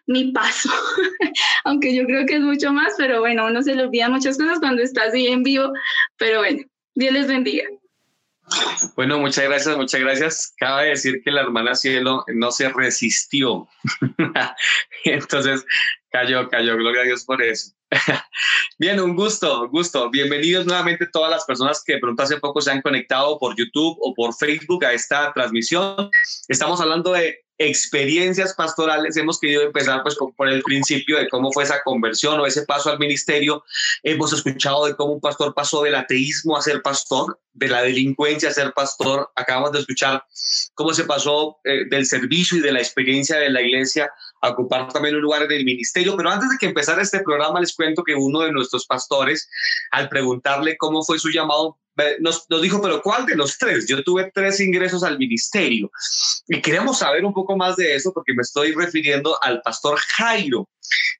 mi paso, aunque yo creo que es mucho más, pero bueno, uno se le olvida muchas cosas cuando está así en vivo, pero bueno, Dios les bendiga. Bueno, muchas gracias, muchas gracias. Cabe decir que la hermana Cielo no se resistió. Entonces cayó, cayó. Gloria a Dios por eso. Bien, un gusto, un gusto. Bienvenidos nuevamente todas las personas que de pronto hace poco se han conectado por YouTube o por Facebook a esta transmisión. Estamos hablando de experiencias pastorales, hemos querido empezar pues por el principio de cómo fue esa conversión o ese paso al ministerio. Hemos escuchado de cómo un pastor pasó del ateísmo a ser pastor, de la delincuencia a ser pastor. Acabamos de escuchar cómo se pasó eh, del servicio y de la experiencia de la iglesia a ocupar también un lugar en el ministerio. Pero antes de que empezara este programa, les cuento que uno de nuestros pastores, al preguntarle cómo fue su llamado, nos, nos, dijo, pero ¿cuál de los tres? Yo tuve tres ingresos al ministerio y queremos saber un poco más de eso porque me estoy refiriendo al pastor Jairo,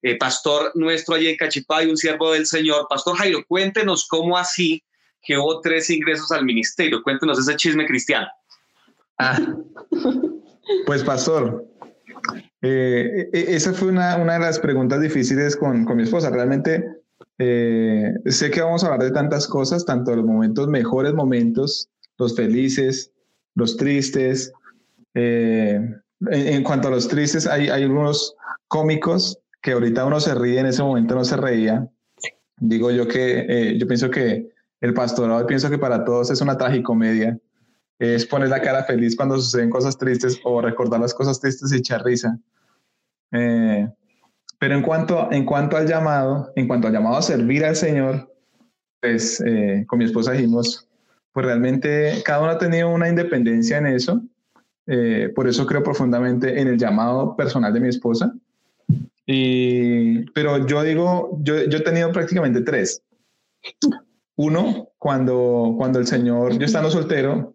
eh, pastor nuestro allí en Cachipay, un siervo del Señor. Pastor Jairo, cuéntenos cómo así que hubo tres ingresos al ministerio. Cuéntenos ese chisme cristiano. Ah, pues pastor, eh, e, esa fue una, una, de las preguntas difíciles con, con mi esposa. Realmente eh, sé que vamos a hablar de tantas cosas, tanto los momentos, mejores momentos, los felices, los tristes. Eh, en, cuanto a los tristes, hay, hay algunos cómicos que ahorita uno se ríe, en ese momento no se reía. Digo yo que eh, yo pienso que el pastorado, pienso que para todos es una tragicomedia. Es poner la cara feliz cuando suceden cosas tristes o recordar las cosas tristes y echar risa. Eh, pero en cuanto, en cuanto al llamado, en cuanto al llamado a servir al Señor, pues eh, con mi esposa dijimos, pues realmente cada uno ha tenido una independencia en eso. Eh, por eso creo profundamente en el llamado personal de mi esposa. Y, pero yo digo, yo, yo he tenido prácticamente tres. Uno, cuando, cuando el Señor, yo estando soltero,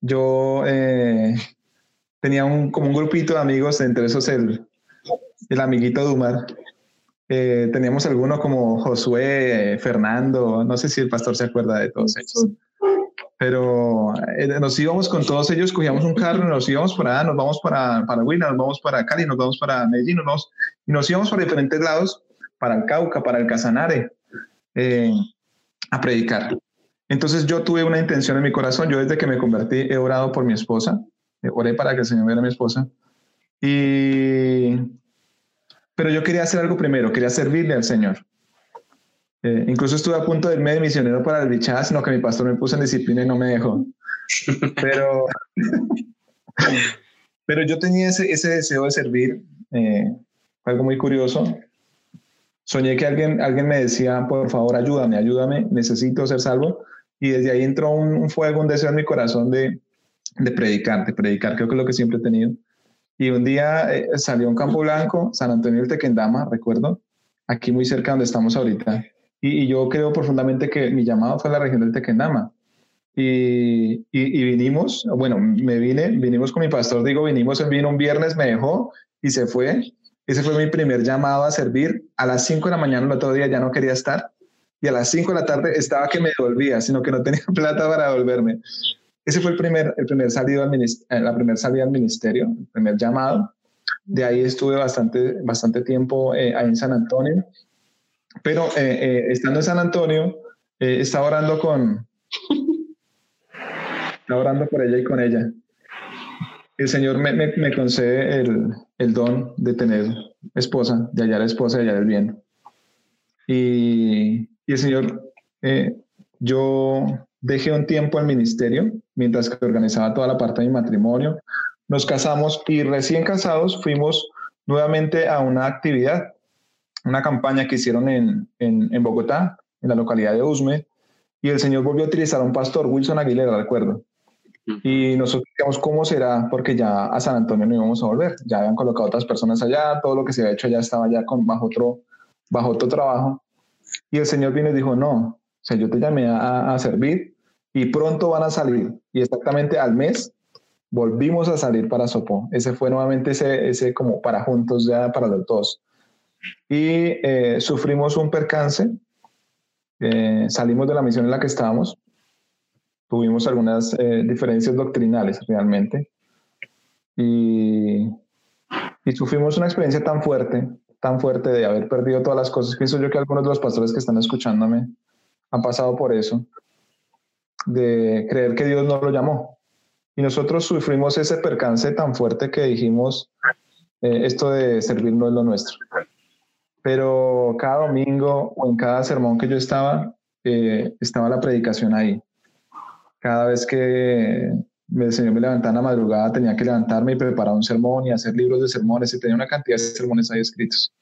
yo eh, tenía un, como un grupito de amigos, entre esos el, el amiguito Dumar. Eh, teníamos algunos como Josué, Fernando, no sé si el pastor se acuerda de todos ellos. Pero eh, nos íbamos con todos ellos, cogíamos un carro y nos íbamos para nos vamos para, para Huila, nos vamos para Cali, nos vamos para Medellín, nos y nos íbamos por diferentes lados, para el Cauca, para el Casanare, eh, a predicar. Entonces yo tuve una intención en mi corazón, yo desde que me convertí he orado por mi esposa, oré para que el Señor viera a mi esposa, y pero yo quería hacer algo primero, quería servirle al Señor. Eh, incluso estuve a punto de irme de misionero para el bichada, sino que mi pastor me puso en disciplina y no me dejó. Pero, pero yo tenía ese, ese deseo de servir, eh, algo muy curioso. Soñé que alguien, alguien me decía, por favor, ayúdame, ayúdame, necesito ser salvo. Y desde ahí entró un, un fuego, un deseo en mi corazón de, de predicar, de predicar. Creo que es lo que siempre he tenido. Y un día eh, salió un campo blanco, San Antonio del Tequendama, recuerdo, aquí muy cerca donde estamos ahorita. Y, yo creo profundamente que mi llamado fue a la región del Tequendama. Y, y, vinimos, bueno, me vine, vinimos con mi pastor, digo, vinimos, él vino un viernes, me dejó y se fue. Ese fue mi primer llamado a servir. A las 5 de la mañana el otro día ya no quería estar. Y a las 5 de la tarde estaba que me devolvía, sino que no tenía plata para devolverme. Ese fue el primer, el primer salido al eh, la primera salida al ministerio, el primer llamado. De ahí estuve bastante, bastante tiempo eh, ahí en San Antonio. Pero eh, estando en San Antonio, estaba orando con... estaba orando por ella y con ella. El Señor me, me, me concede el, el, don de tener esposa, de hallar esposa, de hallar el bien. Y, y el Señor, yo dejé un tiempo al ministerio mientras que organizaba toda la parte de mi matrimonio. Nos casamos y recién casados fuimos nuevamente a una actividad, una campaña que hicieron en, en, Bogotá, en la localidad de Usme, y el Señor volvió a utilizar a un pastor, Wilson Aguilera, recuerdo. Y nosotros dijimos, ¿cómo será? Porque ya a San Antonio no íbamos a volver. Ya habían colocado otras personas allá, todo lo que se había hecho ya estaba ya con, bajo, otro, bajo otro trabajo. Y el Señor vino y dijo, no, o sea, yo te llamé a, a servir y pronto van a salir. Y exactamente al mes volvimos a salir para Sopó. Ese fue nuevamente ese, ese como para juntos ya para los dos. Y eh, sufrimos un percance, eh, salimos de la misión en la que estábamos, tuvimos algunas eh, diferencias doctrinales realmente. Y, y sufrimos una experiencia tan fuerte, tan fuerte de haber perdido todas las cosas. Pienso yo que algunos de los pastores que están escuchándome han pasado por eso de creer que Dios no lo llamó. Y nosotros sufrimos ese percance tan fuerte que dijimos, eh, esto de servir no es lo nuestro. Pero cada domingo o en cada sermón que yo estaba, eh, estaba la predicación ahí. Cada vez que el Señor me levantaba en la madrugada, tenía que levantarme y preparar un sermón y hacer libros de sermones y tenía una cantidad de sermones ahí escritos.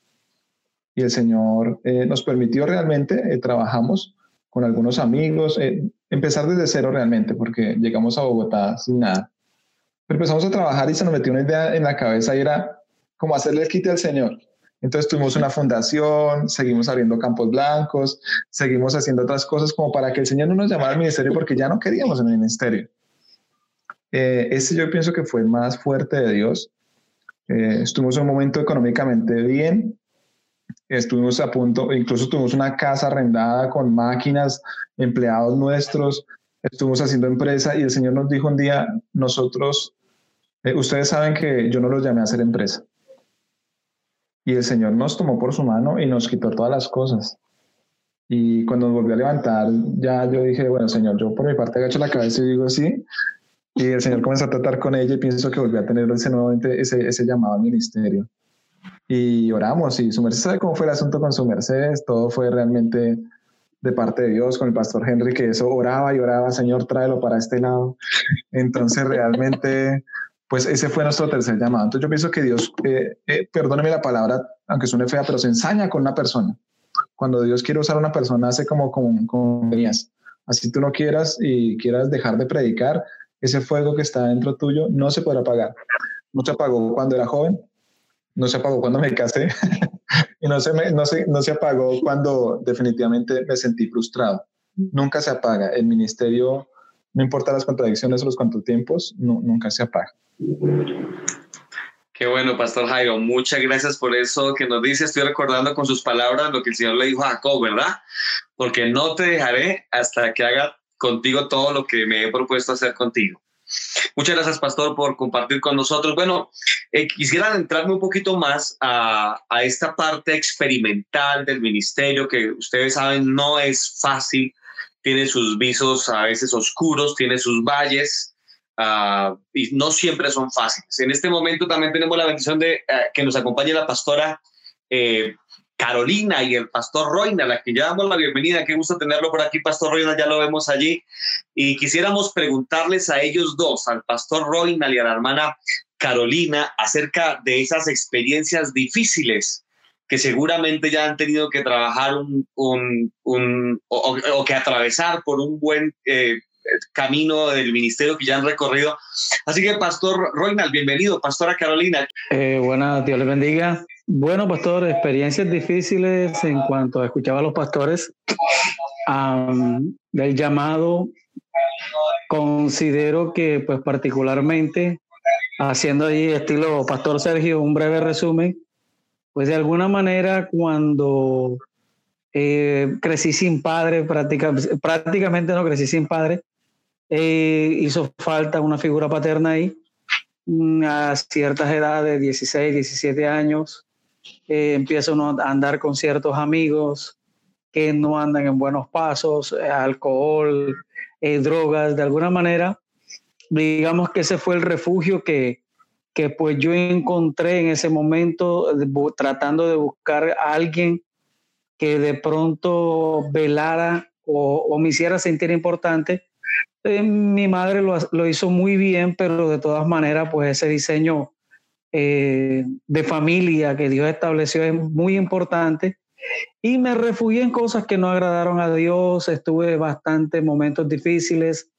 Y el Señor eh, nos permitió realmente, trabajamos con algunos amigos, empezar desde cero realmente, porque llegamos a Bogotá sin nada. Pero empezamos a trabajar y se nos metió una idea en la cabeza y era como hacerle el quite al Señor. Entonces tuvimos una fundación, seguimos abriendo campos blancos, seguimos haciendo otras cosas como para que el Señor no nos llamara al ministerio porque ya no queríamos el ministerio. Eh, ese yo pienso que fue el más fuerte de Dios. Eh, estuvimos en un momento económicamente bien, estuvimos a punto, incluso tuvimos una casa arrendada con máquinas, empleados nuestros, estuvimos haciendo empresa y el Señor nos dijo un día, nosotros, eh, ustedes saben que yo no los llamé a hacer empresa. Y el Señor nos tomó por su mano y nos quitó todas las cosas. Y cuando nos volvió a levantar, ya yo dije, bueno, Señor, yo por mi parte agacho la cabeza y digo sí. Y el Señor comenzó a tratar con ella y pienso que volvió a tener ese, nuevamente ese, ese llamado al ministerio. Y oramos y su merced sabe cómo fue el asunto con su merced, todo fue realmente de parte de Dios con el pastor Henry, que eso oraba y oraba, Señor, tráelo para este lado. Entonces realmente, pues ese fue nuestro tercer llamado. Entonces yo pienso que Dios, eh, eh, perdóneme la palabra, aunque suene fea, pero se ensaña con una persona. Cuando Dios quiere usar a una persona, hace como con, con venías. Así tú no quieras y quieras dejar de predicar, ese fuego que está dentro tuyo no se podrá apagar. No se apagó cuando era joven, no se apagó cuando me casé y no se, no, se, no se apagó cuando definitivamente me sentí frustrado. Nunca se apaga. El ministerio, no importa las contradicciones o los contratiempos, no, nunca se apaga. Qué bueno, Pastor Jairo. Muchas gracias por eso que nos dice. Estoy recordando con sus palabras lo que el Señor le dijo a Jacob, ¿verdad? Porque no te dejaré hasta que haga contigo todo lo que me he propuesto hacer contigo. Muchas gracias, Pastor, por compartir con nosotros. Bueno, eh, quisiera adentrarme un poquito más a, esta parte experimental del ministerio, que ustedes saben no es fácil, tiene sus visos a veces oscuros, tiene sus valles. Uh, y no siempre son fáciles. En este momento también tenemos la bendición de uh, que nos acompañe la pastora eh, Carolina y el pastor Roina, a la que ya damos la bienvenida. Qué gusto tenerlo por aquí, pastor Roina, ya lo vemos allí. Y quisiéramos preguntarles a ellos dos, al pastor Roina y a la hermana Carolina, acerca de esas experiencias difíciles que seguramente ya han tenido que trabajar un, o, que atravesar por un buen eh, camino del ministerio que ya han recorrido. Así que, Pastor Roynal, bienvenido, Pastora Carolina. Eh, buenas, Dios les bendiga. Bueno, pastor, experiencias difíciles en cuanto a escuchar a los pastores um, del llamado. Considero que, pues, particularmente, haciendo ahí estilo Pastor Sergio, un breve resumen, pues de alguna manera cuando eh, crecí sin padre, práctica, prácticamente no crecí sin padre, eh, hizo falta una figura paterna ahí mm, a ciertas edades, 16, 17 años, eh, empieza uno a andar con ciertos amigos que no andan en buenos pasos, eh, alcohol, eh, drogas, de alguna manera, digamos que ese fue el refugio que, que pues yo encontré en ese momento tratando de buscar a alguien que de pronto velara o, o me hiciera sentir importante. Eh, mi madre lo, hizo muy bien, pero de todas maneras, pues ese diseño eh, de familia que Dios estableció es muy importante. Y me refugié en cosas que no agradaron a Dios, estuve bastante momentos difíciles.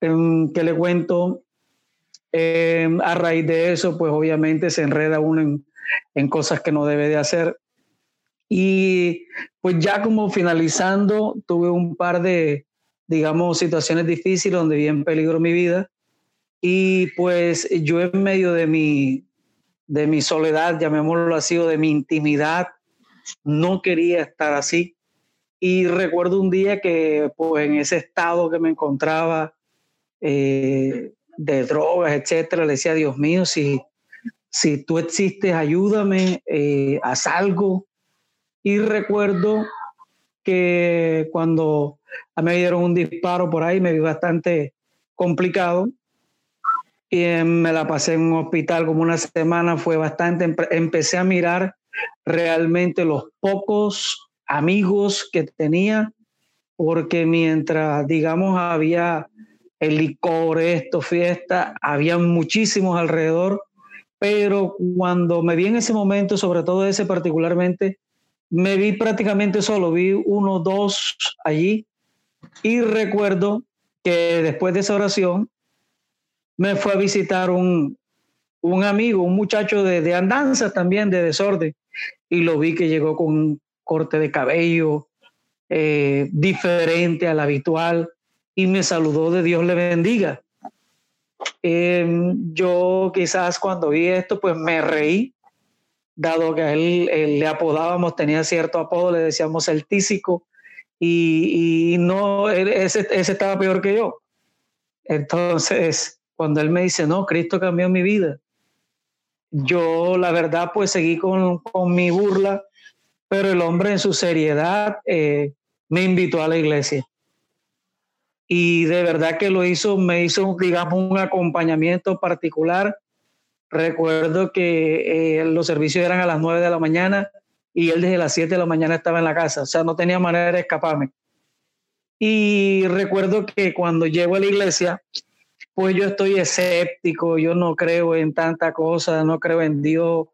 Eh, que le cuento? Eh, a raíz de eso, pues obviamente se enreda uno en, en cosas que no debe de hacer. Y pues ya como finalizando, tuve un par de, digamos, situaciones difíciles donde vi en peligro mi vida. Y pues yo en medio de mi, de mi soledad, llamémoslo así, o de mi intimidad. No quería estar así. Y recuerdo un día que, pues, en ese estado que me encontraba eh, de drogas, etcétera, le decía, Dios mío, si, si tú existes, ayúdame, eh, haz algo. Y recuerdo que cuando a mí me dieron un disparo por ahí, me vi bastante complicado. Y me la pasé en un hospital como una semana, fue bastante, empecé a mirar realmente los pocos amigos que tenía, porque mientras, digamos, había el licor, esto, fiesta, había muchísimos alrededor, pero cuando me vi en ese momento, sobre todo ese particularmente, me vi prácticamente solo, vi uno, dos allí, y recuerdo que después de esa oración me fue a visitar un, un amigo, un muchacho de, de andanza también, de desorden, y lo vi que llegó con un corte de cabello eh, diferente al habitual y me saludó de Dios le bendiga. Em, yo quizás cuando vi esto, pues me reí, dado que a él, le apodábamos, tenía cierto apodo, le decíamos el tísico, y, y no, ese, ese estaba peor que yo. Entonces, cuando él me dice, no, Cristo cambió mi vida, yo la verdad pues seguí con, con mi burla, pero el hombre en su seriedad eh, me invitó a la iglesia. Y de verdad que lo hizo, me hizo, digamos, un acompañamiento particular. Recuerdo que eh, los servicios eran a las 9 de la mañana y él desde las 7 de la mañana estaba en la casa, o sea, no tenía manera de escaparme. Y recuerdo que cuando llego a la iglesia, pues yo estoy escéptico, yo no creo en tanta cosa, no creo en Dios,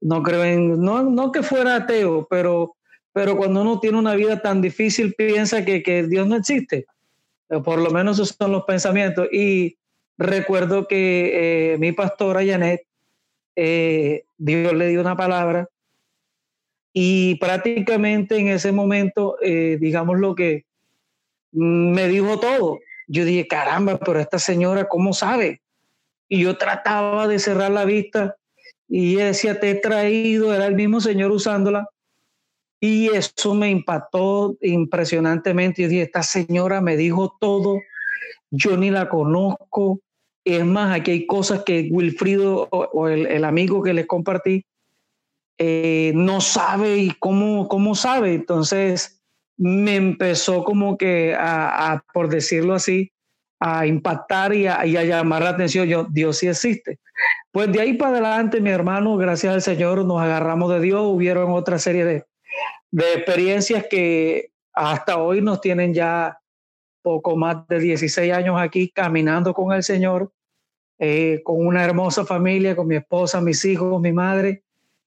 no creo en, no, no que fuera ateo, pero, pero cuando uno tiene una vida tan difícil piensa que, que Dios no existe. Por lo menos esos son los pensamientos. Y recuerdo que eh, mi pastora Janet, eh, Dios le dio una palabra y prácticamente en ese momento, eh, digamos lo que me dijo todo yo dije, caramba, pero esta señora, ¿cómo sabe? Y yo trataba de cerrar la vista y ella decía, te he traído, era el mismo señor usándola. Y eso me impactó impresionantemente. Yo dije, esta señora me dijo todo, yo ni la conozco. Es más, aquí hay cosas que Wilfrido o, el, amigo que les compartí eh, no sabe y cómo, cómo sabe. Entonces, me empezó como que a, por decirlo así, a impactar y a, llamar la atención. Yo, Dios sí existe. Pues de ahí para adelante, mi hermano, gracias al Señor, nos agarramos de Dios. Hubieron otra serie de, de experiencias que hasta hoy nos tienen ya poco más de 16 años aquí caminando con el Señor, eh, con una hermosa familia, con mi esposa, mis hijos, mi madre,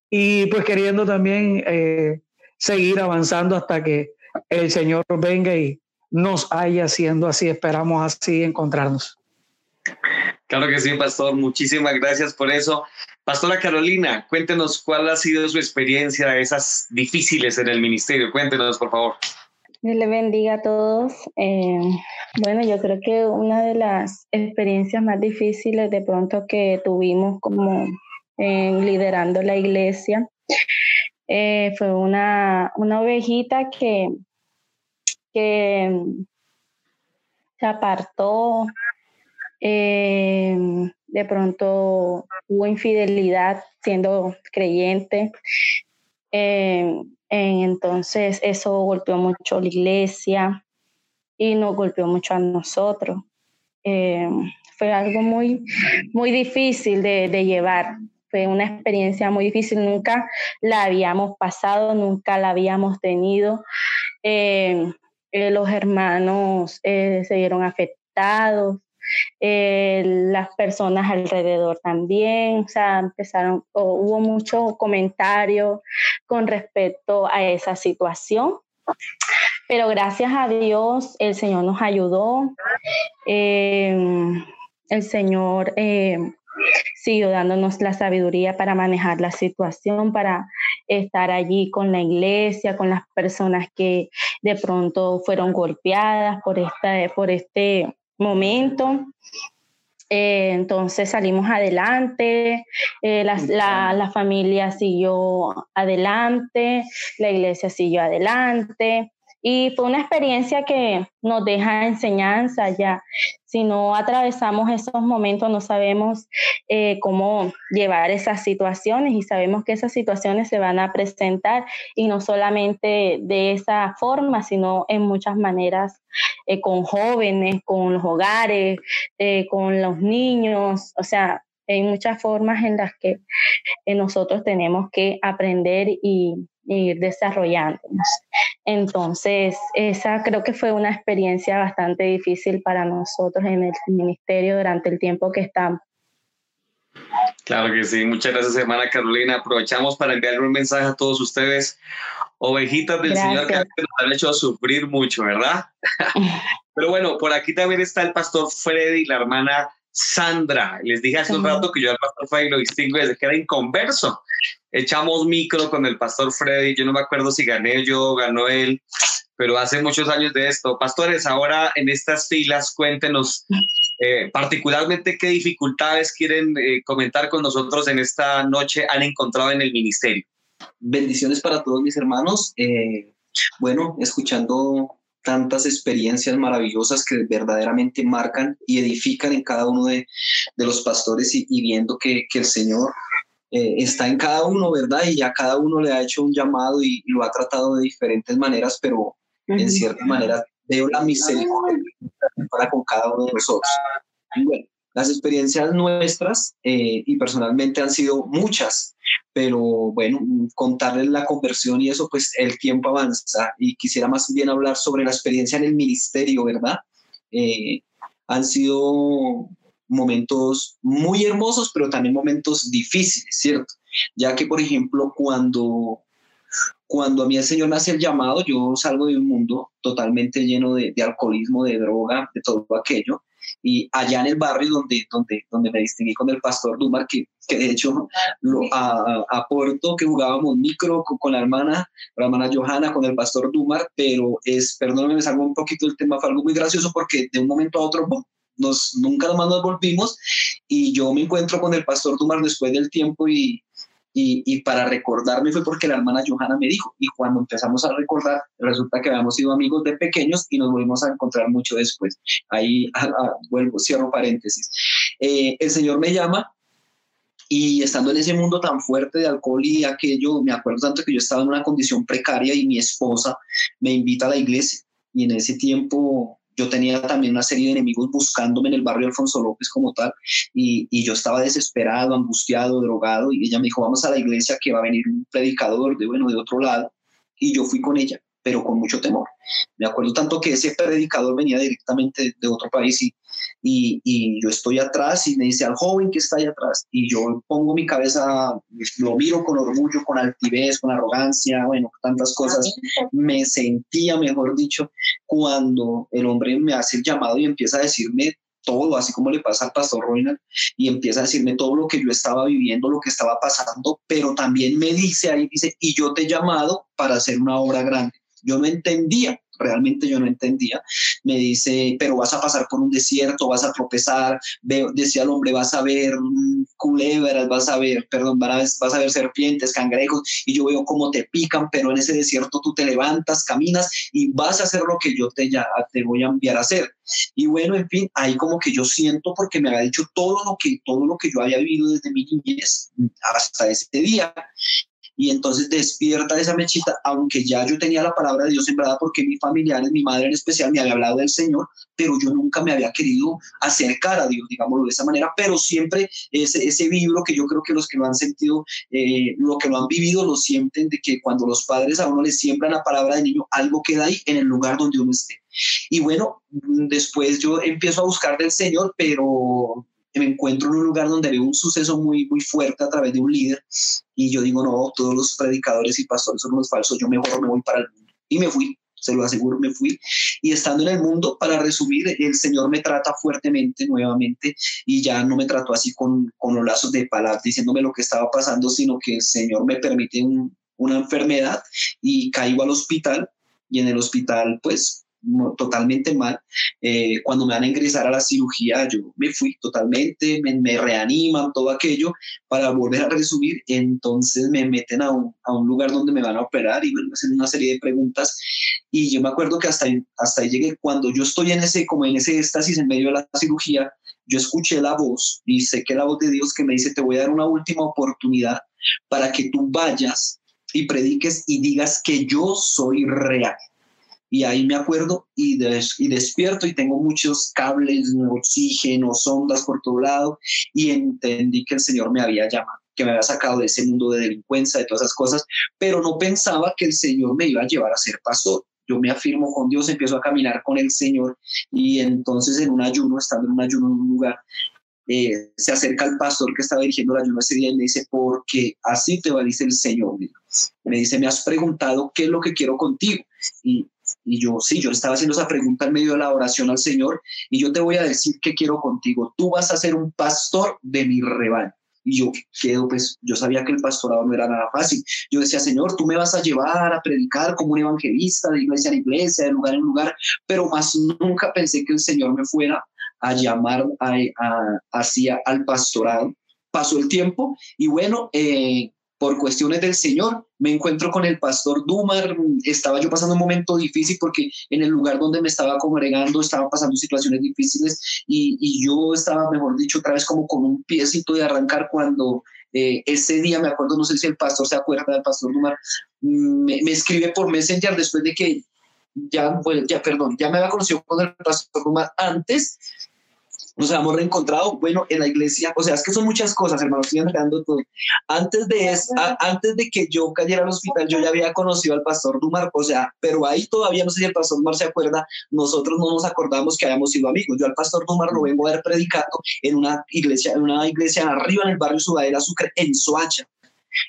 y pues queriendo también eh, seguir avanzando hasta que el Señor venga y nos haya siendo así. Esperamos así encontrarnos. Claro que sí, pastor. Muchísimas gracias por eso. Pastora Carolina, cuéntenos cuál ha sido su experiencia esas difíciles en el ministerio. Cuéntenos, por favor. Dios le bendiga a todos. Eh, bueno, yo creo que una de las experiencias más difíciles de pronto que tuvimos como liderando la iglesia eh, fue una, una ovejita que, que se apartó, eh, de pronto hubo infidelidad siendo creyente. Eh, entonces eso golpeó mucho la iglesia y nos golpeó mucho a nosotros. fue algo muy, muy difícil de, llevar, fue una experiencia muy difícil, nunca la habíamos pasado, nunca la habíamos tenido. Eh, eh, los hermanos eh, se vieron afectados, las personas alrededor también, o sea, empezaron, hubo mucho comentario con respecto a esa situación. Pero gracias a Dios el Señor nos ayudó. el Señor siguió dándonos la sabiduría para manejar la situación, para estar allí con la iglesia, con las personas que de pronto fueron golpeadas por, esta, por este momento. Eh, entonces salimos adelante, eh, la, la, familia siguió adelante, la iglesia siguió adelante. Y fue una experiencia que nos deja enseñanza ya. Si no atravesamos esos momentos, no sabemos eh, cómo llevar esas situaciones y sabemos que esas situaciones se van a presentar y no solamente de esa forma, sino en muchas maneras eh, con jóvenes, con los hogares, eh, con los niños, o sea, hay muchas formas en las que nosotros tenemos que aprender y, ir desarrollándonos. Entonces, esa creo que fue una experiencia bastante difícil para nosotros en el ministerio durante el tiempo que estamos. Claro que sí, muchas gracias hermana Carolina. Aprovechamos para enviarle un mensaje a todos ustedes, ovejitas del Señor que nos han hecho sufrir mucho, ¿verdad? Pero bueno, por aquí también está el pastor Freddy y la hermana Sandra. Les dije hace un rato que yo al pastor Freddy lo distingo desde que era inconverso. Echamos micro con el pastor Freddy, yo no me acuerdo si gané yo, ganó él, pero hace muchos años de esto. Pastores, ahora en estas filas, cuéntenos eh, particularmente qué dificultades quieren eh, comentar con nosotros en esta noche han encontrado en el ministerio. Bendiciones para todos mis hermanos. Eh, bueno, escuchando tantas experiencias maravillosas que verdaderamente marcan y edifican en cada uno de, los pastores y, viendo que, el Señor está en cada uno, ¿verdad? Y a cada uno le ha hecho un llamado y, lo ha tratado de diferentes maneras, pero en cierta manera veo la misericordia para con cada uno de nosotros. bueno, las experiencias nuestras eh, y personalmente han sido muchas, pero bueno, contarles la conversión y eso, pues el tiempo avanza y quisiera más bien hablar sobre la experiencia en el ministerio, ¿verdad? Eh, han sido momentos muy hermosos, pero también momentos difíciles, ¿cierto? Ya que, por ejemplo, cuando cuando a mí el Señor me hace el llamado, yo salgo de un mundo totalmente lleno de, alcoholismo, de droga, de todo aquello. Y allá en el barrio donde, donde, donde me distinguí con el pastor Dumar, que, que de hecho lo aporto que jugábamos micro con, la hermana, la hermana Johanna, con el pastor Dumar, pero es, perdóname, me salgo un poquito del tema, fue algo muy gracioso porque de un momento a otro, nos, nunca más nos volvimos y yo me encuentro con el pastor Dumar después del tiempo y, y, para recordarme fue porque la hermana Johanna me dijo. Y cuando empezamos a recordar, resulta que habíamos sido amigos de pequeños y nos volvimos a encontrar mucho después. Ahí vuelvo, cierro paréntesis. Eh, el Señor me llama y estando en ese mundo tan fuerte de alcohol y aquello, me acuerdo tanto que yo estaba en una condición precaria y mi esposa me invita a la iglesia. Y en ese tiempo yo tenía también una serie de enemigos buscándome en el barrio Alfonso López como tal, y, y, yo estaba desesperado, angustiado, drogado, y ella me dijo, vamos a la iglesia que va a venir un predicador de, bueno, de otro lado, y yo fui con ella pero con mucho temor. Me acuerdo tanto que ese predicador venía directamente de otro país y, y, yo estoy atrás y me dice al joven que está ahí atrás y yo pongo mi cabeza, lo miro con orgullo, con altivez, con arrogancia, bueno, tantas cosas. Me sentía, mejor dicho, cuando el hombre me hace el llamado y empieza a decirme todo, así como le pasa al pastor Roynal, y empieza a decirme todo lo que yo estaba viviendo, lo que estaba pasando, pero también me dice ahí, dice, y yo te he llamado para hacer una obra grande. Yo no entendía, realmente yo no entendía. Me dice, pero vas a pasar por un desierto, vas a tropezar, decía el hombre, vas a ver culebras, vas a ver, perdón, vas a ver serpientes, cangrejos, y yo veo cómo te pican, pero en ese desierto tú te levantas, caminas y vas a hacer lo que yo te, ya, te voy a enviar a hacer. Y bueno, en fin, ahí como que yo siento porque me había dicho todo lo que, todo lo que yo había vivido desde mi niñez hasta ese día y entonces despierta esa mechita, aunque ya yo tenía la palabra de Dios sembrada porque mi familiares, mi madre en especial, me había hablado del Señor, pero yo nunca me había querido acercar a Dios, digámoslo de esa manera, pero siempre ese, ese vibro que yo creo que los que lo han sentido, eh, lo que lo han vivido, lo sienten de que cuando los padres a uno le siembran la palabra de niño, algo queda ahí en el lugar donde uno esté. Y bueno, después yo empiezo a buscar del Señor, pero me encuentro en un lugar donde veo un suceso muy, muy fuerte a través de un líder y yo digo, no, todos los predicadores y pastores son unos falsos, yo mejor me voy para el mundo. Y me fui, se lo aseguro, me fui. Y estando en el mundo, para resumir, el Señor me trata fuertemente nuevamente y ya no me trató así con, con los lazos de palabras diciéndome lo que estaba pasando, sino que el Señor me permite una enfermedad y caigo al hospital y en el hospital pues totalmente mal. Eh, cuando me van a ingresar a la cirugía, yo me fui totalmente, me, reaniman, todo aquello, para volver a resumir, entonces me meten a un, a un, lugar donde me van a operar y me hacen una serie de preguntas. Y yo me acuerdo que hasta, hasta ahí llegué, cuando yo estoy en ese, como en ese éxtasis en medio de la cirugía, yo escuché la voz y sé que la voz de Dios que me dice, te voy a dar una última oportunidad para que tú vayas y prediques y digas que yo soy real Y ahí me acuerdo y, y despierto y tengo muchos cables, oxígeno, sondas por todo lado y entendí que el Señor me había llamado que me había sacado de ese mundo de delincuencia, de todas esas cosas, pero no pensaba que el Señor me iba a llevar a ser pastor. Yo me afirmo con Dios, empiezo a caminar con el Señor y entonces en un ayuno, estando en un ayuno en un lugar, eh, se acerca el pastor que estaba dirigiendo el ayuno ese día y me dice, porque así te va, decir el Señor. Me dice, me has preguntado qué es lo que quiero contigo. Y, y yo, sí, yo estaba haciendo esa pregunta en medio de la oración al Señor y yo te voy a decir qué quiero contigo. Tú vas a ser un pastor de mi rebaño. Y yo quedo, pues, yo sabía que el pastorado no era nada fácil. Yo decía, Señor, tú me vas a llevar a predicar como un evangelista de iglesia en iglesia, de lugar en lugar, pero más nunca pensé que el Señor me fuera a llamar hacia al pastorado. Pasó el tiempo y bueno, eh, por cuestiones del Señor, me encuentro con el pastor Dumar. Estaba yo pasando un momento difícil porque en el lugar donde me estaba congregando estaba pasando situaciones difíciles y, y yo estaba, mejor dicho, otra vez como con un piecito de arrancar cuando eh, ese día, me acuerdo, no sé si el pastor se acuerda del pastor Dumar, me, me escribe por Messenger después de que ya, pues, ya, perdón, ya me había conocido con el pastor Dumar antes nos habíamos reencontrado, bueno, en la iglesia, o sea, es que son muchas cosas, hermanos, estoy dando todo. Antes de, eso, antes de que yo cayera al hospital, yo ya había conocido al pastor Dumar, o sea, pero ahí todavía no sé si el pastor Dumar se acuerda, nosotros no nos acordamos que habíamos sido amigos. Yo al pastor Dumar lo vengo a ver predicando en una iglesia, en una iglesia arriba en el barrio Ciudadela Sucre, en Soacha.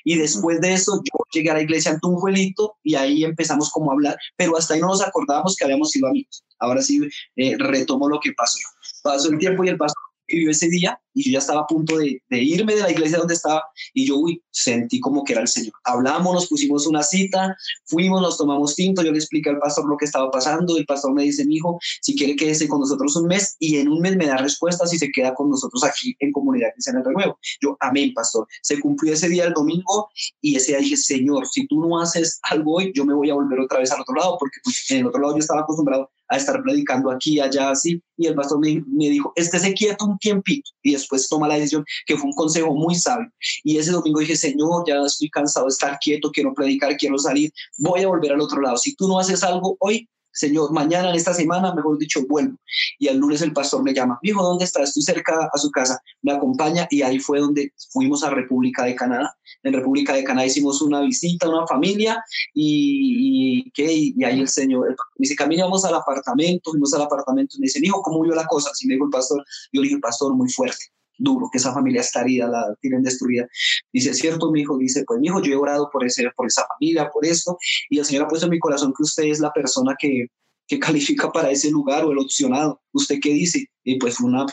Y después de eso, yo llegué a la iglesia en Tunjuelito y ahí empezamos como a hablar, pero hasta ahí no nos acordábamos que habíamos sido amigos. Ahora sí, eh, retomo lo que pasó. Pasó el tiempo y el pastor vivió ese día y yo ya estaba a punto de, irme de la iglesia donde estaba y yo sentí como que era el Señor. Hablamos, nos pusimos una cita, fuimos, nos tomamos tinto, yo le expliqué al pastor lo que estaba pasando, el pastor me dice, mi hijo, si quiere quédese con nosotros un mes y en un mes me da respuesta si se queda con nosotros aquí en Comunidad Cristiana del Renuevo. Yo, amén, pastor. Se cumplió ese día el domingo y ese día dije, Señor, si tú no haces algo hoy, yo me voy a volver otra vez al otro lado porque pues, en el otro lado yo estaba acostumbrado a estar predicando aquí, allá, así. Y el pastor me, me dijo, estése quieto un tiempito y después toma la decisión, que fue un consejo muy sabio. Y ese domingo dije, Señor, ya estoy cansado de estar quieto, quiero predicar, quiero salir, voy a volver al otro lado. Si tú no haces algo hoy, Señor, mañana en esta semana, mejor dicho, vuelvo. Y el lunes el pastor me llama, hijo, ¿dónde está? Estoy cerca a su casa, me acompaña y ahí fue donde fuimos a República de Canadá. En República de Canadá hicimos una visita, una familia y, y, ¿qué? y ahí el Señor me dice, caminamos al apartamento, fuimos al apartamento y me dice, hijo, ¿cómo vio la cosa? Así me dijo el pastor. Yo le dije, pastor, muy fuerte duro, que esa familia está herida, la tienen destruida. Dice, cierto, mi hijo, dice, pues mi hijo, yo he orado por, ese, por esa familia, por esto, y el Señor ha puesto en mi corazón que usted es la persona que, que califica para ese lugar o el opcionado. ¿Usted qué dice? Y pues una,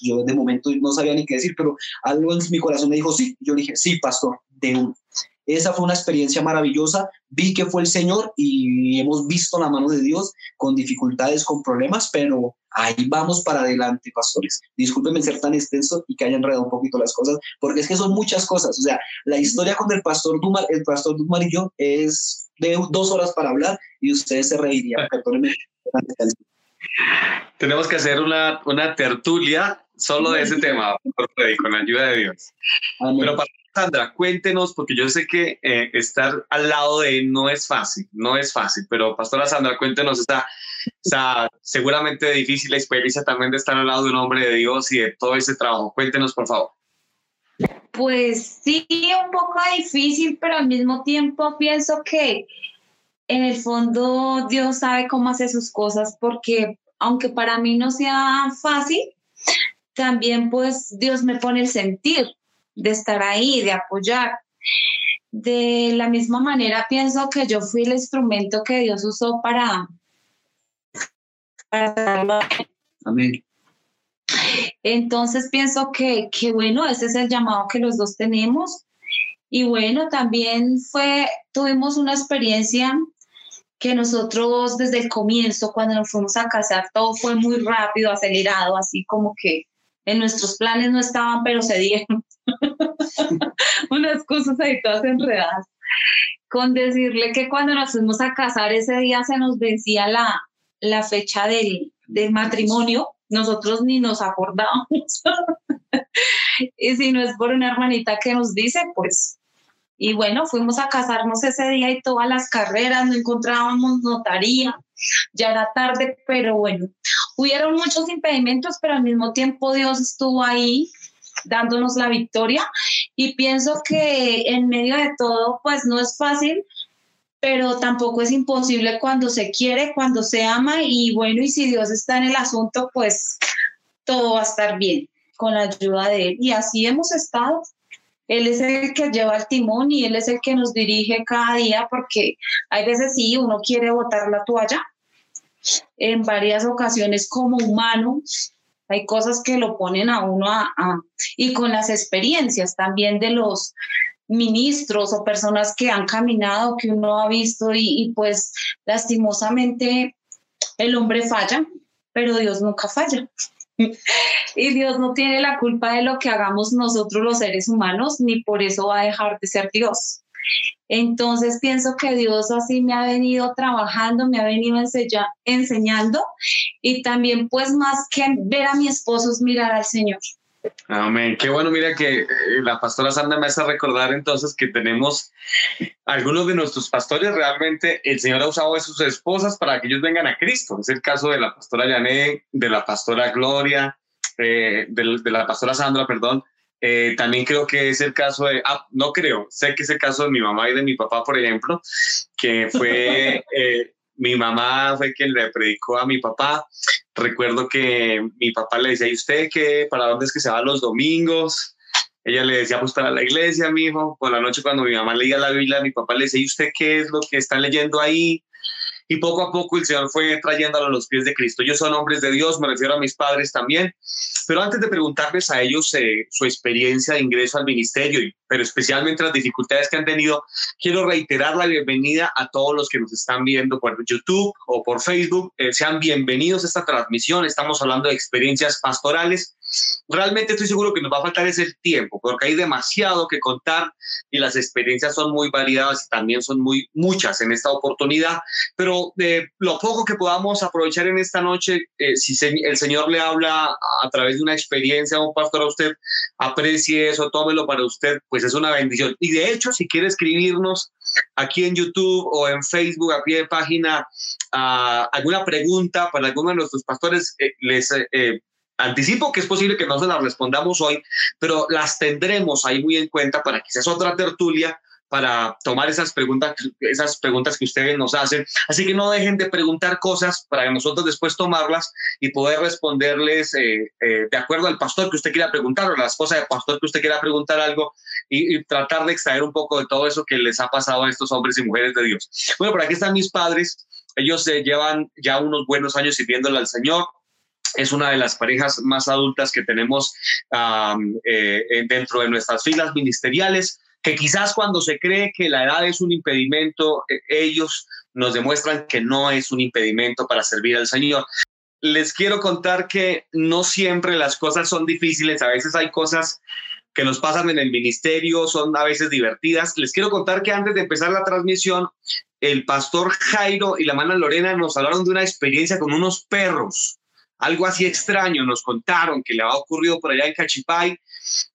yo de momento no sabía ni qué decir, pero algo en mi corazón me dijo, sí. Yo dije, sí, pastor, de uno. Esa fue una experiencia maravillosa. Vi que fue el Señor y hemos visto la mano de Dios con dificultades, con problemas, pero ahí vamos para adelante, pastores. Discúlpenme ser tan extenso y que haya enredado un poquito las cosas, porque es que son muchas cosas. O sea, la historia con el pastor Dumar, el pastor Dumar y yo es de dos horas para hablar y ustedes se reirían. Perdónenme. Tenemos que hacer una, una tertulia solo de ese tema, con la ayuda de Dios. Pero para Sandra, cuéntenos, porque yo sé que eh, estar al lado de él no es fácil, no es fácil, pero Pastora Sandra, cuéntenos esa, esa seguramente difícil experiencia también de estar al lado de un hombre de Dios y de todo ese trabajo. Cuéntenos, por favor. Pues sí, un poco difícil, pero al mismo tiempo pienso que en el fondo Dios sabe cómo hace sus cosas, porque aunque para mí no sea fácil, también pues Dios me pone el sentir de estar ahí, de apoyar. De la misma manera, pienso que yo fui el instrumento que Dios usó para... Amén. Entonces pienso que, que, bueno, ese es el llamado que los dos tenemos. Y bueno, también fue, tuvimos una experiencia que nosotros desde el comienzo, cuando nos fuimos a casar, todo fue muy rápido, acelerado, así como que en nuestros planes no estaban, pero se dieron. Unas cosas ahí todas enredadas. Con decirle que cuando nos fuimos a casar ese día se nos vencía la, la fecha del, del matrimonio, nosotros ni nos acordábamos. y si no es por una hermanita que nos dice, pues y bueno, fuimos a casarnos ese día y todas las carreras, no encontrábamos notaría, ya era tarde, pero bueno, hubieron muchos impedimentos, pero al mismo tiempo Dios estuvo ahí dándonos la victoria y pienso que en medio de todo, pues no es fácil, pero tampoco es imposible cuando se quiere, cuando se ama y bueno, y si Dios está en el asunto, pues todo va a estar bien con la ayuda de Él. Y así hemos estado. Él es el que lleva el timón y Él es el que nos dirige cada día porque hay veces sí, uno quiere botar la toalla. En varias ocasiones como humano, hay cosas que lo ponen a uno a, y con las experiencias también de los ministros o personas que han caminado, que uno ha visto y, pues lastimosamente el hombre falla, pero Dios nunca falla. Y Dios no tiene la culpa de lo que hagamos nosotros los seres humanos, ni por eso va a dejar de ser Dios. Entonces pienso que Dios así me ha venido trabajando, me ha venido enseñando y también pues más que ver a mi esposo es mirar al Señor. Amén. Qué bueno, mira que eh, la pastora Sandra me hace recordar entonces que tenemos algunos de nuestros pastores, realmente el Señor ha usado a sus esposas para que ellos vengan a Cristo. Es el caso de la pastora Yané, de la pastora Gloria, eh, de, la pastora Sandra, perdón. Eh, también creo que es el caso de, ah, no creo, sé que es el caso de mi mamá y de mi papá, por ejemplo, que fue mi mamá fue quien le predicó a mi papá. Recuerdo que mi papá le decía, ¿y usted qué? ¿Para dónde es que se va los domingos? Ella le decía, pues para la iglesia, mi hijo. Por la noche cuando mi mamá leía la Biblia, mi papá le decía, ¿y usted qué es lo que está leyendo ahí? Y poco a poco el Señor fue trayéndolo a los pies de Cristo. Ellos son hombres de Dios, me refiero a mis padres también. Pero antes de preguntarles a ellos eh, su experiencia de ingreso al ministerio, pero especialmente las dificultades que han tenido, quiero reiterar la bienvenida a todos los que nos están viendo por YouTube o por Facebook. Eh, sean bienvenidos a esta transmisión. Estamos hablando de experiencias pastorales realmente estoy seguro que nos va a faltar ese tiempo, porque hay demasiado que contar y las experiencias son muy variadas y también son muy muchas en esta oportunidad, pero de eh, lo poco que podamos aprovechar en esta noche, eh, si el Señor le habla a través de una experiencia un pastor a usted, aprecie eso, tómelo para usted, pues es una bendición. Y de hecho, si quiere escribirnos aquí en YouTube o en Facebook a pie de página ah, alguna pregunta para alguno de nuestros pastores, eh, les Anticipo que es posible que no se las respondamos hoy, pero las tendremos ahí muy en cuenta para sea otra tertulia para tomar esas preguntas, esas preguntas que ustedes nos hacen. Así que no dejen de preguntar cosas para nosotros después tomarlas y poder responderles eh, eh, de acuerdo al pastor que usted quiera preguntar o a la esposa del pastor que usted quiera preguntar algo y, tratar de extraer un poco de todo eso que les ha pasado a estos hombres y mujeres de Dios. Bueno, por aquí están mis padres. Ellos se llevan ya unos buenos años sirviéndole al Señor es una de las parejas más adultas que tenemos eh, dentro de nuestras filas ministeriales, que quizás cuando se cree que la edad es un impedimento, eh, ellos nos demuestran que no es un impedimento para servir al Señor. Les quiero contar que no siempre las cosas son difíciles, a veces hay cosas que nos pasan en el ministerio, son a veces divertidas. Les quiero contar que antes de empezar la transmisión, el pastor Jairo y la hermana Lorena nos hablaron de una experiencia con unos perros algo así extraño nos contaron que le ha ocurrido por allá en Cachipay.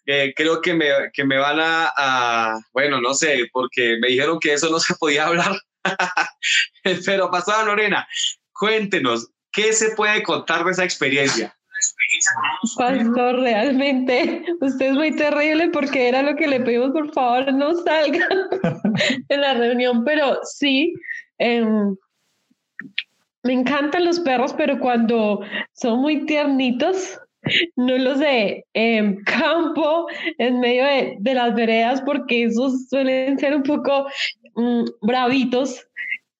Eh, creo que me, que me van a, bueno, no sé, porque me dijeron que eso no se podía hablar. Pero pasada Lorena, cuéntenos, ¿qué se puede contar de esa experiencia? Pastor, realmente usted es muy terrible porque era lo que le pedimos, por favor, no salga en la reunión, pero sí, eh, me encantan los perros, pero cuando son muy tiernitos, no los sé, en campo, en medio de, las veredas, porque esos suelen ser un poco mm, bravitos.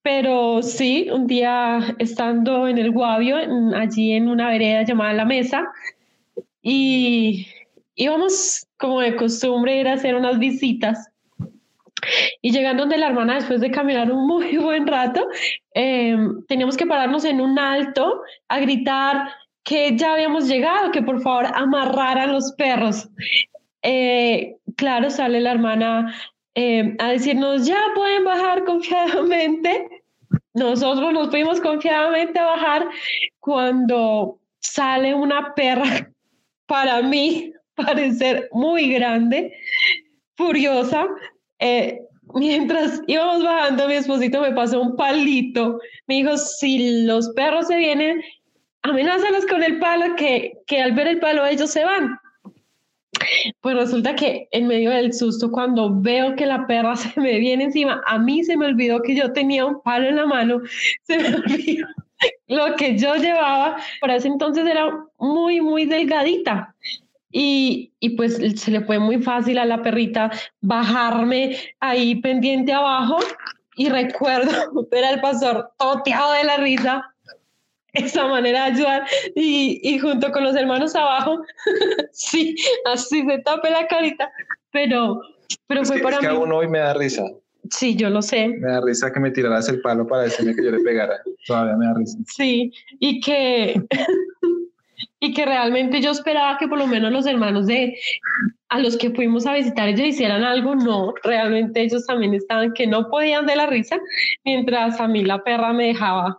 Pero sí, un día estando en el Guavio, allí en una vereda llamada La Mesa, y íbamos como de costumbre ir a hacer unas visitas y llegando donde la hermana, después de caminar un muy buen rato, em, teníamos que pararnos en un alto a gritar que ya habíamos llegado, que por favor amarraran los perros. Eh, claro, sale la hermana em, a decirnos, ya pueden bajar confiadamente. Nosotros nos fuimos confiadamente a bajar cuando sale una perra, para mí, parecer muy grande, furiosa, eh, mientras íbamos bajando, mi esposito me pasó un palito. Me dijo, si los perros se vienen, amenázalos con el palo, que, que al ver el palo ellos se van. Pues resulta que en medio del susto, cuando veo que la perra se me viene encima, a mí se me olvidó que yo tenía un palo en la mano, se me olvidó lo que yo llevaba. Por ese entonces era muy, muy delgadita. Y, y, pues se le fue muy fácil a la perrita bajarme ahí pendiente abajo. Y recuerdo ver al pastor toteado de la risa esa manera de ayudar y, y junto con los hermanos abajo, sí, así se tape la carita, pero, pero fue para es que mí. aún hoy me da risa. Sí, yo lo sé. Me da risa que me tiraras el palo para decirme que yo le pegara. Todavía me da risa. Sí, y que, y que realmente yo esperaba que por lo menos los hermanos de a los que fuimos a visitar ellos hicieran algo. No, realmente ellos también estaban que no podían de la risa, mientras a mí la perra me dejaba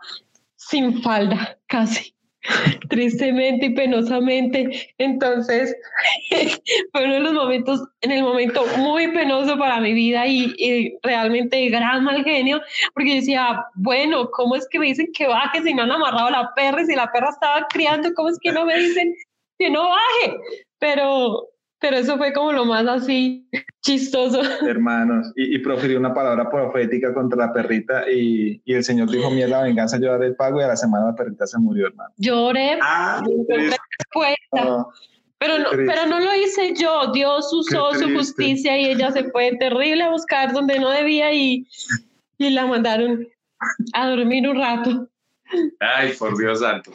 sin falda, casi, tristemente y penosamente. Entonces, fue uno de los momentos, en el momento muy penoso para mi vida y, realmente gran mal genio, porque yo decía, bueno, ¿cómo es que me dicen que baje si no han amarrado a la perra y si la perra estaba criando, ¿cómo es que no me dicen que no baje? Pero, pero eso fue como lo más así chistoso. Hermanos, y, y profirió una palabra profética contra la perrita y, y el Señor dijo, mira la venganza, yo daré el pago y a la semana la perrita se murió, hermano. Lloré, ah, respuesta. pero, no, pero no lo hice yo, Dios usó su justicia y ella se fue terrible a buscar donde no debía y, y la mandaron a dormir un rato. Ay, por Dios santo.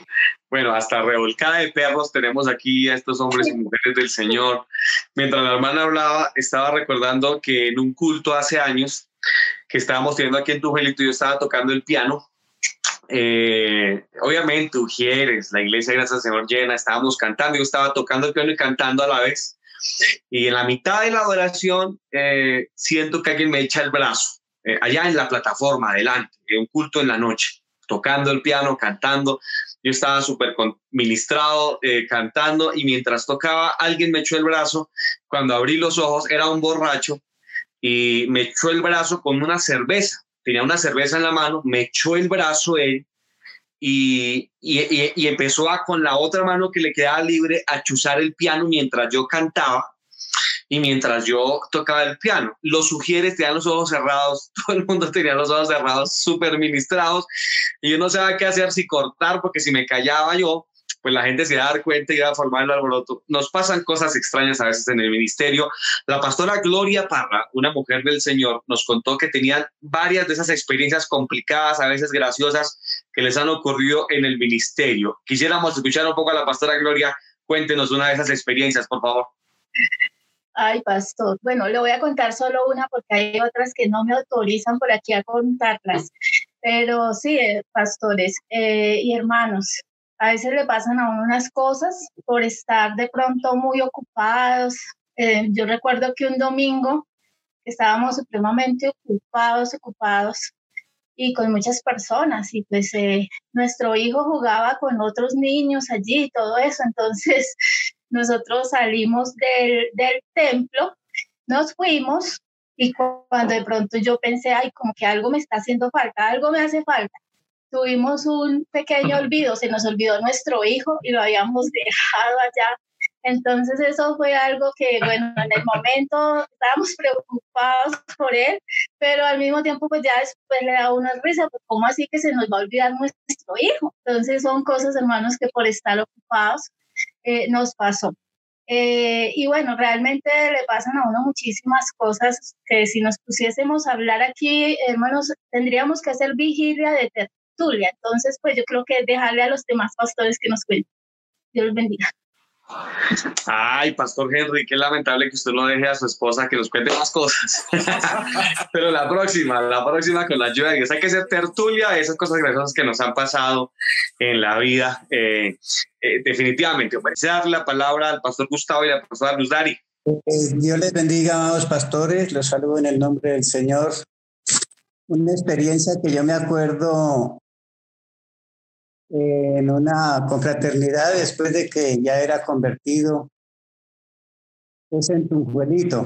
Bueno, hasta revolcada de perros tenemos aquí a estos hombres y mujeres del Señor. Mientras la hermana hablaba, estaba recordando que en un culto hace años que estábamos teniendo aquí en Tujelito, yo estaba tocando el piano. Eh, obviamente, Ujieres, la iglesia, gracias Señor, llena, estábamos cantando, yo estaba tocando el piano y cantando a la vez. Y en la mitad de la adoración eh, siento que alguien me echa el brazo, eh, allá en la plataforma, adelante, en un culto en la noche tocando el piano, cantando. Yo estaba súper ministrado, eh, cantando, y mientras tocaba, alguien me echó el brazo. Cuando abrí los ojos, era un borracho y me echó el brazo con una cerveza. Tenía una cerveza en la mano, me echó el brazo él y, y, y empezó a con la otra mano que le quedaba libre a chuzar el piano mientras yo cantaba y mientras yo tocaba el piano. Los sugieres tenían los ojos cerrados, todo el mundo tenía los ojos cerrados, súper ministrados, y yo no sabía qué hacer, si cortar, porque si me callaba yo, pues la gente se iba a dar cuenta y iba a formar el alboroto. Nos pasan cosas extrañas a veces en el ministerio. La pastora Gloria Parra, una mujer del Señor, nos contó que tenían varias de esas experiencias complicadas, a veces graciosas, que les han ocurrido en el ministerio. Quisiéramos escuchar un poco a la pastora Gloria. Cuéntenos una de esas experiencias, por favor. Ay, pastor. Bueno, le voy a contar solo una porque hay otras que no me autorizan por aquí a contarlas. Pero sí, eh, pastores eh, y hermanos, a veces le pasan a uno unas cosas por estar de pronto muy ocupados. Eh, yo recuerdo que un domingo estábamos supremamente ocupados, ocupados y con muchas personas y pues nuestro hijo jugaba con otros niños allí y todo eso. Entonces nosotros salimos del, del templo, nos fuimos y cuando de pronto yo pensé, ay, como que algo me está haciendo falta, algo me hace falta. Tuvimos un pequeño olvido, se nos olvidó nuestro hijo y lo habíamos dejado allá. Entonces eso fue algo que, bueno, en el momento estábamos preocupados por él, pero al mismo tiempo pues ya después le da una risa, pues ¿cómo así que se nos va a olvidar nuestro hijo? Entonces son cosas, hermanos, que por estar ocupados eh, nos pasó. Eh, y bueno, realmente le pasan a uno muchísimas cosas que si nos pusiésemos a hablar aquí, hermanos, tendríamos que hacer vigilia de tertulia. Entonces, pues yo creo que dejarle a los demás pastores que nos cuenten. Dios los bendiga. Ay, Pastor Henry, qué lamentable que usted no deje a su esposa que nos cuente más cosas. Pero la próxima, la próxima con la ayuda de Dios. Hay que hacer tertulia de esas cosas graciosas que nos han pasado en la vida. Eh, eh, definitivamente, dar la palabra al Pastor Gustavo y la Pastora Luz Dari. Eh, Dios les bendiga, amados pastores. Los saludo en el nombre del Señor. Una experiencia que yo me acuerdo en una confraternidad después de que ya era convertido, es en Tunjuelito.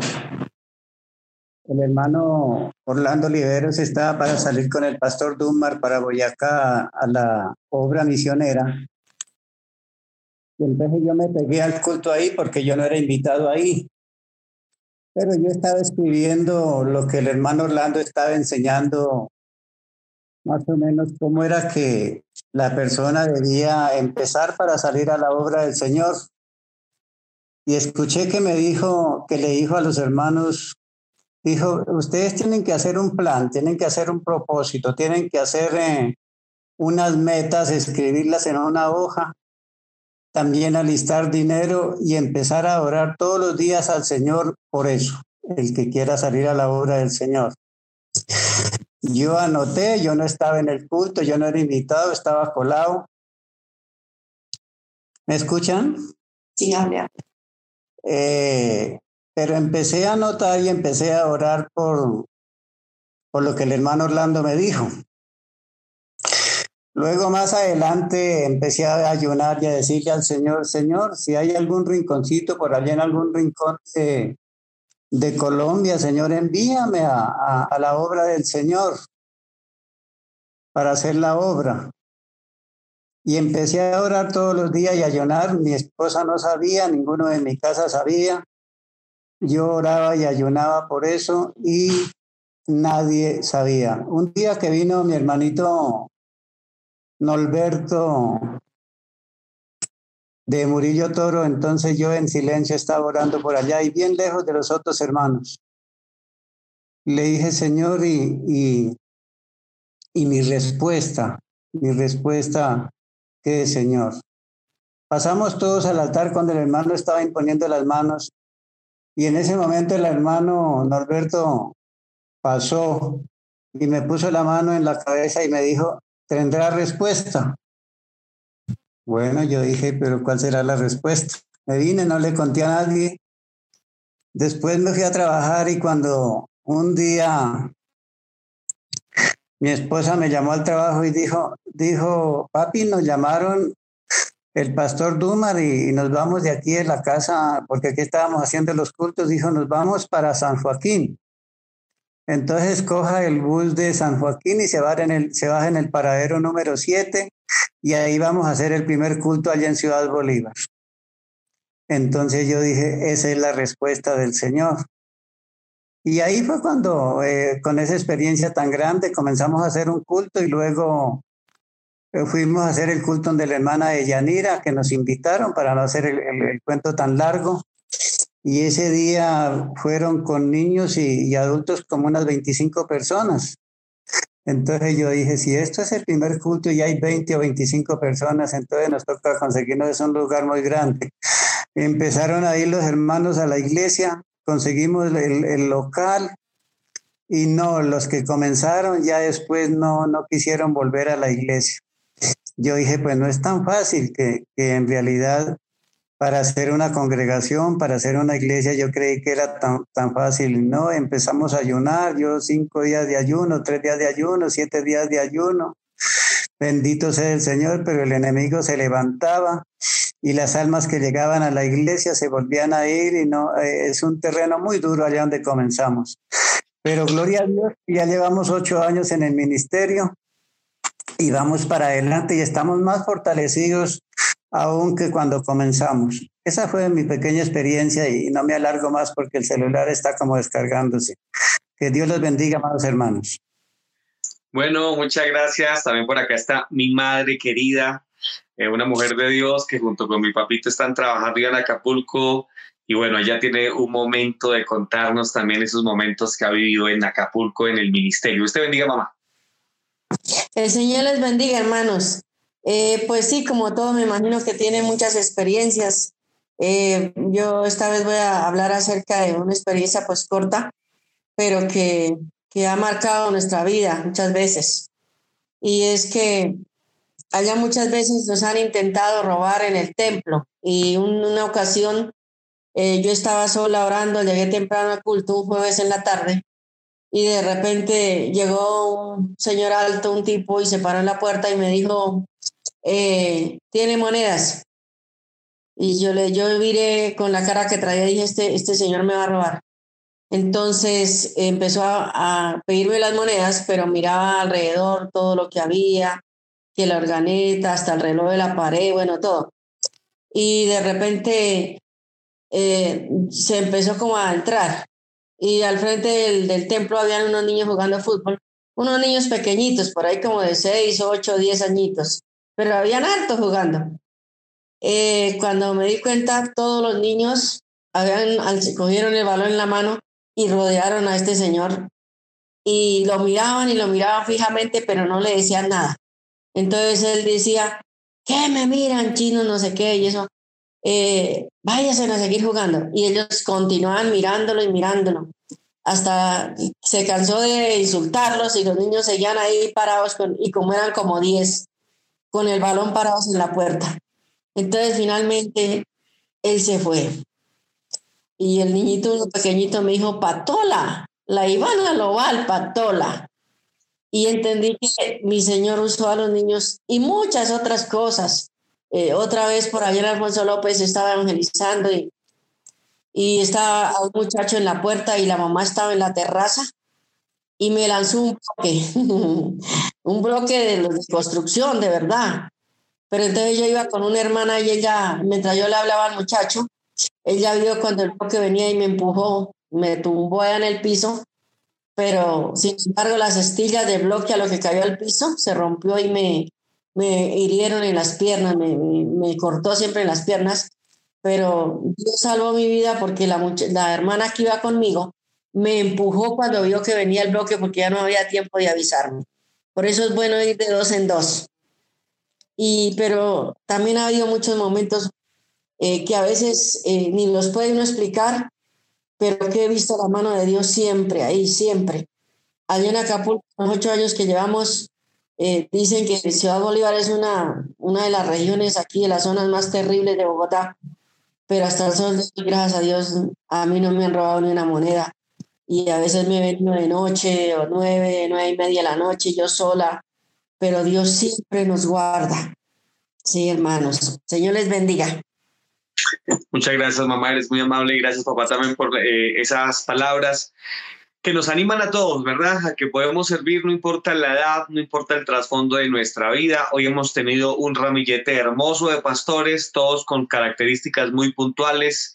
el hermano Orlando Liberos estaba para salir con el pastor Dumar para Boyacá a la obra misionera. Y entonces yo me pegué al culto ahí porque yo no era invitado ahí. Pero yo estaba escribiendo lo que el hermano Orlando estaba enseñando, más o menos cómo era que la persona debía empezar para salir a la obra del Señor. Y escuché que me dijo, que le dijo a los hermanos, dijo, ustedes tienen que hacer un plan, tienen que hacer un propósito, tienen que hacer eh, unas metas, escribirlas en una hoja, también alistar dinero y empezar a orar todos los días al Señor por eso, el que quiera salir a la obra del Señor. Yo anoté, yo no estaba en el culto, yo no era invitado, estaba colado. ¿Me escuchan? Sí, habla. Eh, pero empecé a anotar y empecé a orar por, por lo que el hermano Orlando me dijo. Luego más adelante empecé a ayunar y a decirle al Señor, Señor, si hay algún rinconcito por allá en algún rincón de, de Colombia, Señor, envíame a, a la obra del Señor para hacer la obra. Y empecé a orar todos los días y a ayunar. Mi esposa no sabía, ninguno de mi casa sabía. Yo oraba y ayunaba por eso y nadie sabía. Un día que vino mi hermanito Norberto de Murillo Toro, entonces yo en silencio estaba orando por allá y bien lejos de los otros hermanos. Le dije, Señor, y, y, y mi respuesta, mi respuesta Señor. Pasamos todos al altar cuando el hermano estaba imponiendo las manos y en ese momento el hermano Norberto pasó y me puso la mano en la cabeza y me dijo, ¿tendrá respuesta? Bueno, yo dije, pero ¿cuál será la respuesta? Me vine, no le conté a nadie. Después me fui a trabajar y cuando un día mi esposa me llamó al trabajo y dijo, dijo, papi, nos llamaron el pastor Dumar y, nos vamos de aquí de la casa, porque aquí estábamos haciendo los cultos, dijo, nos vamos para San Joaquín. Entonces coja el bus de San Joaquín y se va en el, se baja en el paradero número 7 y ahí vamos a hacer el primer culto allá en Ciudad Bolívar. Entonces yo dije, esa es la respuesta del Señor. Y ahí fue cuando, eh, con esa experiencia tan grande, comenzamos a hacer un culto y luego eh, fuimos a hacer el culto donde la hermana de Yanira, que nos invitaron para no hacer el, cuento tan largo. Y ese día fueron con niños y, adultos como unas 25 personas. Entonces yo dije, si esto es el primer culto y hay 20 o 25 personas, entonces nos toca conseguirnos un lugar muy grande. Empezaron a ir los hermanos a la iglesia, conseguimos el, local y no, los que comenzaron ya después no, no quisieron volver a la iglesia. Yo dije, pues no es tan fácil que, que en realidad para hacer una congregación, para hacer una iglesia, yo creí que era tan, tan fácil. No, empezamos a ayunar, yo cinco días de ayuno, tres días de ayuno, siete días de ayuno. Bendito sea el Señor, pero el enemigo se levantaba y las almas que llegaban a la iglesia se volvían a ir y no eh, es un terreno muy duro allá donde comenzamos. Pero gloria a Dios, ya llevamos ocho años en el ministerio y vamos para adelante y estamos más fortalecidos aún que cuando comenzamos. Esa fue mi pequeña experiencia y no me alargo más porque el celular está como descargándose. Que Dios los bendiga, amados hermanos. Bueno, muchas gracias. También por acá está mi madre querida, eh, una mujer de Dios que junto con mi papito están trabajando en Acapulco. Y bueno, ella tiene un momento de contarnos también esos momentos que ha vivido en Acapulco en el ministerio. Usted bendiga, mamá. El Señor les bendiga, hermanos. Eh, pues sí, como todo, me imagino que tiene muchas experiencias. Eh, yo esta vez voy a hablar acerca de una experiencia pues corta, pero que, que ha marcado nuestra vida muchas veces. Y es que allá muchas veces nos han intentado robar en el templo y una ocasión eh, yo estaba sola orando, llegué temprano al culto un jueves en la tarde y de repente llegó un señor alto, un tipo, y se paró en la puerta y me dijo, eh, ¿tiene monedas? Y yo le yo miré con la cara que traía y dije, este, este señor me va a robar. Entonces empezó a, pedirme las monedas, pero miraba alrededor todo lo que había, que la organeta, hasta el reloj de la pared, bueno, todo. Y de repente eh, se empezó como a entrar. Y al frente del, templo habían unos niños jugando fútbol, unos niños pequeñitos, por ahí como de 6, 8, 10 añitos, pero habían harto jugando. Eh, cuando me di cuenta, todos los niños habían, cogieron el balón en la mano y rodearon a este señor y lo miraban y lo miraban fijamente, pero no le decían nada. Entonces él decía, ¿qué me miran, chino, no sé qué? Y eso, eh, a seguir jugando. Y ellos continuaban mirándolo y mirándolo. Hasta se cansó de insultarlos y los niños seguían ahí parados y como eran como 10, con el balón parados en la puerta. Entonces finalmente él se fue. Y el niñito pequeñito me dijo, Patola, la Ivana Loval, Patola. Y entendí que mi Señor usó a los niños y muchas otras cosas. Eh, otra vez por ayer Alfonso López estaba evangelizando y, y estaba un muchacho en la puerta y la mamá estaba en la terraza y me lanzó un bloque, un bloque de, de construcción, de verdad. Pero entonces yo iba con una hermana y ella, mientras yo le hablaba al muchacho, ella vio cuando el bloque venía y me empujó, me tumbó en el piso, pero sin embargo las estillas de bloque a lo que cayó al piso se rompió y me, me hirieron en las piernas, me, me, cortó siempre en las piernas, pero Dios salvó mi vida porque la, la hermana que iba conmigo me empujó cuando vio que venía el bloque porque ya no había tiempo de avisarme. Por eso es bueno ir de dos en dos. Y, pero también ha habido muchos momentos eh, que a veces eh, ni los puede explicar, pero que he visto la mano de Dios siempre, ahí, siempre. Allí en Acapulco, los ocho años que llevamos, eh, dicen que Ciudad Bolívar es una, una de las regiones aquí, de las zonas más terribles de Bogotá, pero hasta el sol, gracias a Dios, a mí no me han robado ni una moneda. Y a veces me he venido de noche o nueve, nueve y media de la noche, yo sola, pero Dios siempre nos guarda. Sí, hermanos. Señor les bendiga. Muchas gracias, mamá. Eres muy amable y gracias, papá, también por eh, esas palabras que nos animan a todos, ¿verdad? A que podemos servir, no importa la edad, no importa el trasfondo de nuestra vida. Hoy hemos tenido un ramillete hermoso de pastores, todos con características muy puntuales,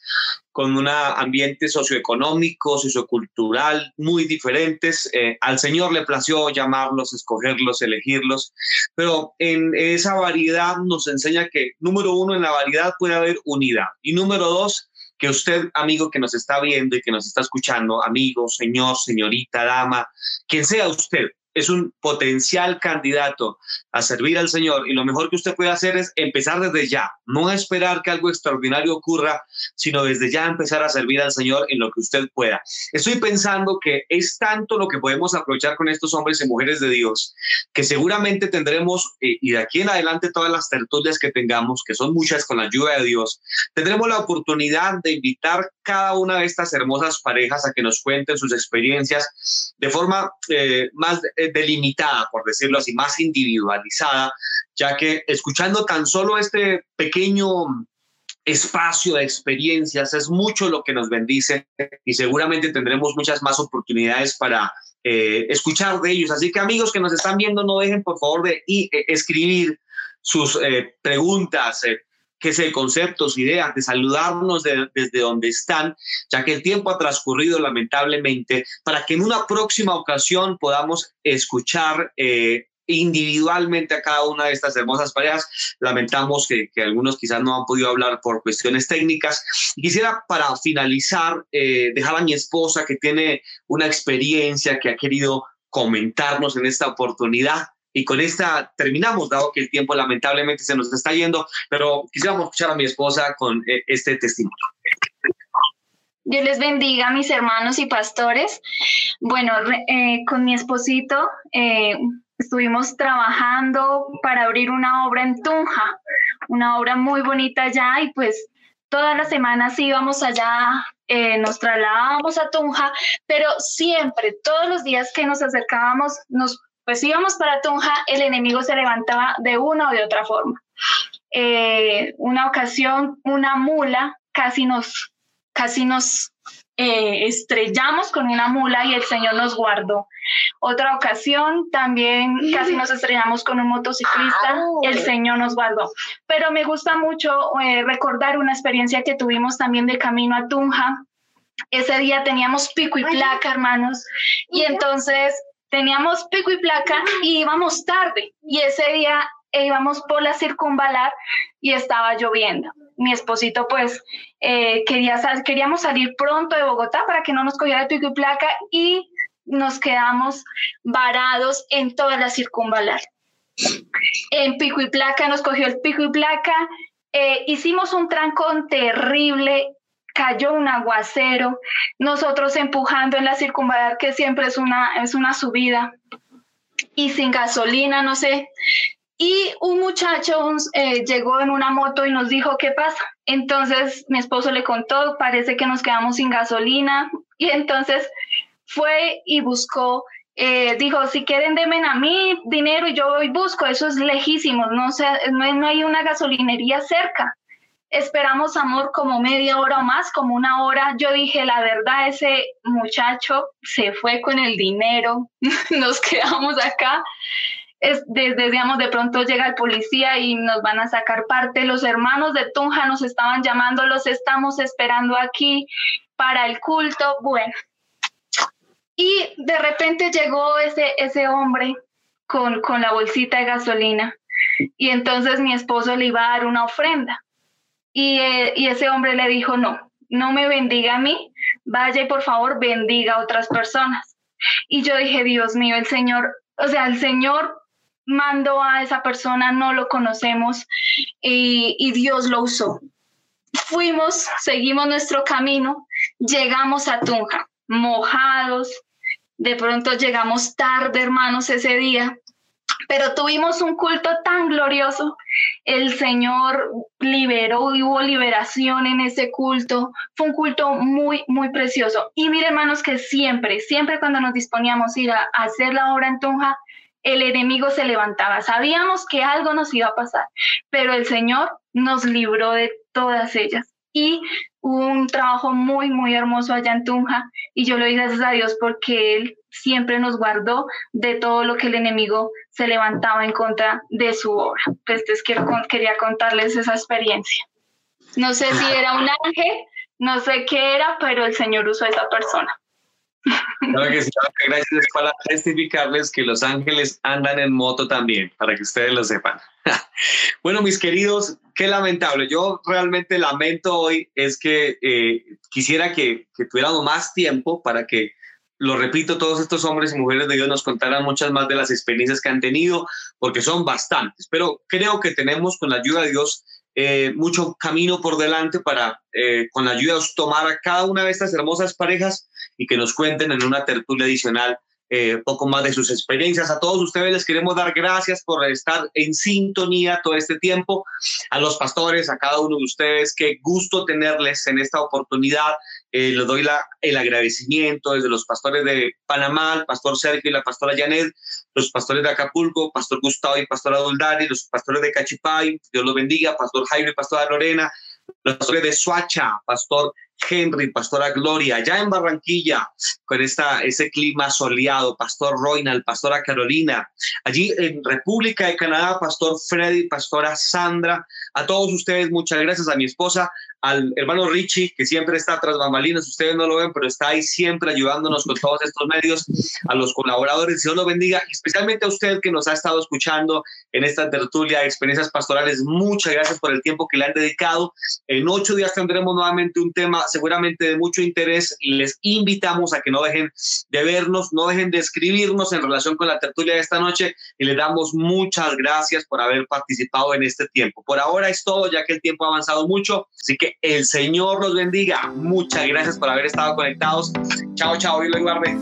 con un ambiente socioeconómico, sociocultural muy diferentes. Eh, al Señor le plació llamarlos, escogerlos, elegirlos, pero en esa variedad nos enseña que, número uno, en la variedad puede haber unidad y número dos, que usted, amigo que nos está viendo y que nos está escuchando, amigo, señor, señorita, dama, quien sea usted, es un potencial candidato a servir al Señor y lo mejor que usted puede hacer es empezar desde ya, no esperar que algo extraordinario ocurra, sino desde ya empezar a servir al Señor en lo que usted pueda. Estoy pensando que es tanto lo que podemos aprovechar con estos hombres y mujeres de Dios, que seguramente tendremos, eh, y de aquí en adelante todas las tertulias que tengamos, que son muchas con la ayuda de Dios, tendremos la oportunidad de invitar cada una de estas hermosas parejas a que nos cuenten sus experiencias de forma eh, más delimitada, por decirlo así, más individualizada, ya que escuchando tan solo este pequeño espacio de experiencias es mucho lo que nos bendice y seguramente tendremos muchas más oportunidades para eh, escuchar de ellos. Así que amigos que nos están viendo, no dejen por favor de escribir sus preguntas, qué sé, conceptos, ideas, de saludarnos desde donde están, ya que el tiempo ha transcurrido lamentablemente, para que en una próxima ocasión podamos escuchar eh, individualmente a cada una de estas hermosas parejas. Lamentamos que, algunos quizás no han podido hablar por cuestiones técnicas. quisiera para finalizar eh, dejar a mi esposa que tiene una experiencia que ha querido comentarnos en esta oportunidad. Y con esta terminamos, dado que el tiempo lamentablemente se nos está yendo, pero quisiéramos escuchar a mi esposa con eh, este testimonio. Dios les bendiga mis hermanos y pastores. Bueno, eh, con mi esposito eh, estuvimos trabajando para abrir una obra en Tunja, una obra muy bonita allá y pues todas las semanas íbamos allá, nos trasladábamos a Tunja, pero siempre, todos los días que nos acercábamos, nos pues íbamos para Tunja, el enemigo se levantaba de una o de otra forma. Eh, una ocasión, una mula casi nos, casi nos eh, estrellamos con una mula y el Señor nos guardó. Otra ocasión también casi nos estrellamos con un motociclista, el Señor nos guardó. Pero me gusta mucho eh, recordar una experiencia que tuvimos también de camino a Tunja. Ese día teníamos pico y placa, hermanos, y entonces teníamos pico y placa y íbamos tarde. Y ese día íbamos por la circunvalar y estaba lloviendo mi esposito pues eh, quería queríamos salir pronto de Bogotá para que no nos cogiera el pico y placa y nos quedamos varados en toda la circunvalar. En pico y placa nos cogió el pico y placa, eh, hicimos un trancón terrible, cayó un aguacero, nosotros empujando en la circunvalar que siempre es una, es una subida y sin gasolina, no sé, y un muchacho eh, llegó en una moto y nos dijo, ¿qué pasa? Entonces mi esposo le contó, parece que nos quedamos sin gasolina. Y entonces fue y buscó, eh, dijo, si quieren denme a mí dinero y yo voy busco, eso es lejísimo, no, no, no hay una gasolinería cerca. Esperamos amor como media hora o más, como una hora. Yo dije, la verdad, ese muchacho se fue con el dinero, nos quedamos acá es, desde, digamos, de pronto llega el policía y nos van a sacar parte. Los hermanos de Tunja nos estaban llamando, los estamos esperando aquí para el culto. Bueno, y de repente llegó ese, ese hombre con, con la bolsita de gasolina y entonces mi esposo le iba a dar una ofrenda. Y, eh, y ese hombre le dijo, no, no me bendiga a mí, vaya y por favor bendiga a otras personas. Y yo dije, Dios mío, el Señor, o sea, el Señor mandó a esa persona, no lo conocemos y, Dios lo usó. Fuimos, seguimos nuestro camino, llegamos a Tunja, mojados, de pronto llegamos tarde, hermanos, ese día, pero tuvimos un culto tan glorioso. El Señor liberó y hubo liberación en ese culto. Fue un culto muy, muy precioso. Y mire, hermanos, que siempre, siempre cuando nos disponíamos a ir a, a hacer la obra en Tunja, el enemigo se levantaba. Sabíamos que algo nos iba a pasar, pero el Señor nos libró de todas ellas. Y hubo un trabajo muy, muy hermoso allá en Tunja y yo le doy gracias a Dios porque Él siempre nos guardó de todo lo que el enemigo se levantaba en contra de su obra. Pues quiero, quería contarles esa experiencia. No sé si era un ángel, no sé qué era, pero el Señor usó a esa persona. Claro que sí, gracias para testificarles que los ángeles andan en moto también, para que ustedes lo sepan. Bueno, mis queridos, qué lamentable. Yo realmente lamento hoy es que eh, quisiera que, que tuviéramos más tiempo para que lo repito, todos estos hombres y mujeres de Dios nos contarán muchas más de las experiencias que han tenido, porque son bastantes, pero creo que tenemos con la ayuda de Dios eh, mucho camino por delante para, eh, con la ayuda de tomar a cada una de estas hermosas parejas y que nos cuenten en una tertulia adicional eh, poco más de sus experiencias. A todos ustedes les queremos dar gracias por estar en sintonía todo este tiempo. A los pastores, a cada uno de ustedes, qué gusto tenerles en esta oportunidad. Eh, les doy la, el agradecimiento desde los pastores de Panamá, el pastor Sergio y la pastora Janet, los pastores de Acapulco, pastor Gustavo y pastora Doldari, los pastores de Cachipay, Dios los bendiga, pastor Jaime y pastora Lorena, los pastores de Suacha, pastor Henry, Pastora Gloria, allá en Barranquilla, con esta, ese clima soleado, Pastor Roynal, Pastora Carolina, allí en República de Canadá, Pastor Freddy, Pastora Sandra, a todos ustedes, muchas gracias a mi esposa, al hermano Richie, que siempre está tras bambalinas, ustedes no lo ven, pero está ahí siempre ayudándonos con todos estos medios, a los colaboradores, Dios los bendiga, especialmente a usted que nos ha estado escuchando en esta tertulia de experiencias pastorales, muchas gracias por el tiempo que le han dedicado. En ocho días tendremos nuevamente un tema seguramente de mucho interés y les invitamos a que no dejen de vernos, no dejen de escribirnos en relación con la tertulia de esta noche y les damos muchas gracias por haber participado en este tiempo. Por ahora es todo, ya que el tiempo ha avanzado mucho, así que el Señor los bendiga. Muchas gracias por haber estado conectados. Chao, chao, y lo guarde.